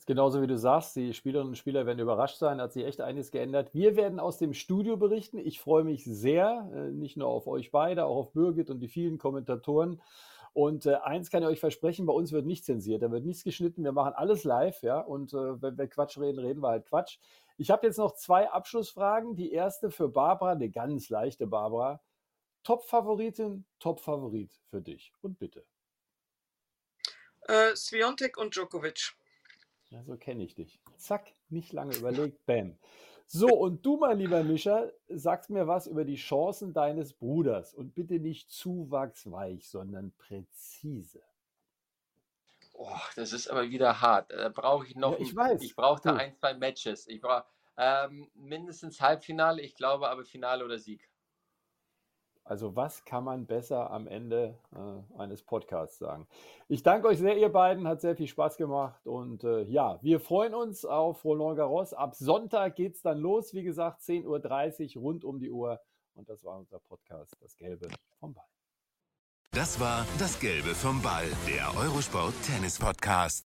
Ist genauso wie du sagst, die Spielerinnen und Spieler werden überrascht sein, hat sich echt einiges geändert. Wir werden aus dem Studio berichten. Ich freue mich sehr, äh, nicht nur auf euch beide, auch auf Birgit und die vielen Kommentatoren. Und äh, eins kann ich euch versprechen, bei uns wird nichts zensiert, da wird nichts geschnitten, wir machen alles live, ja. Und äh, wenn wir Quatsch reden, reden wir halt Quatsch. Ich habe jetzt noch zwei Abschlussfragen. Die erste für Barbara, eine ganz leichte Barbara. Top-Favoritin, Top-Favorit für dich. Und bitte. Äh, Sviontek und Djokovic. Ja, so kenne ich dich. Zack, nicht lange überlegt, (laughs) bam. So, und du, mein lieber Mischa, sagst mir was über die Chancen deines Bruders. Und bitte nicht zu wachsweich, sondern präzise. Oh, das ist aber wieder hart. Da brauche ich noch. Ja, ich weiß. Ich brauche da ein, zwei Matches. Ich brauche ähm, mindestens Halbfinale, ich glaube aber Finale oder Sieg. Also was kann man besser am Ende äh, eines Podcasts sagen? Ich danke euch sehr, ihr beiden, hat sehr viel Spaß gemacht und äh, ja, wir freuen uns auf Roland Garros. Ab Sonntag geht es dann los, wie gesagt, 10.30 Uhr rund um die Uhr und das war unser Podcast, das Gelbe vom Ball. Das war das Gelbe vom Ball, der Eurosport Tennis Podcast.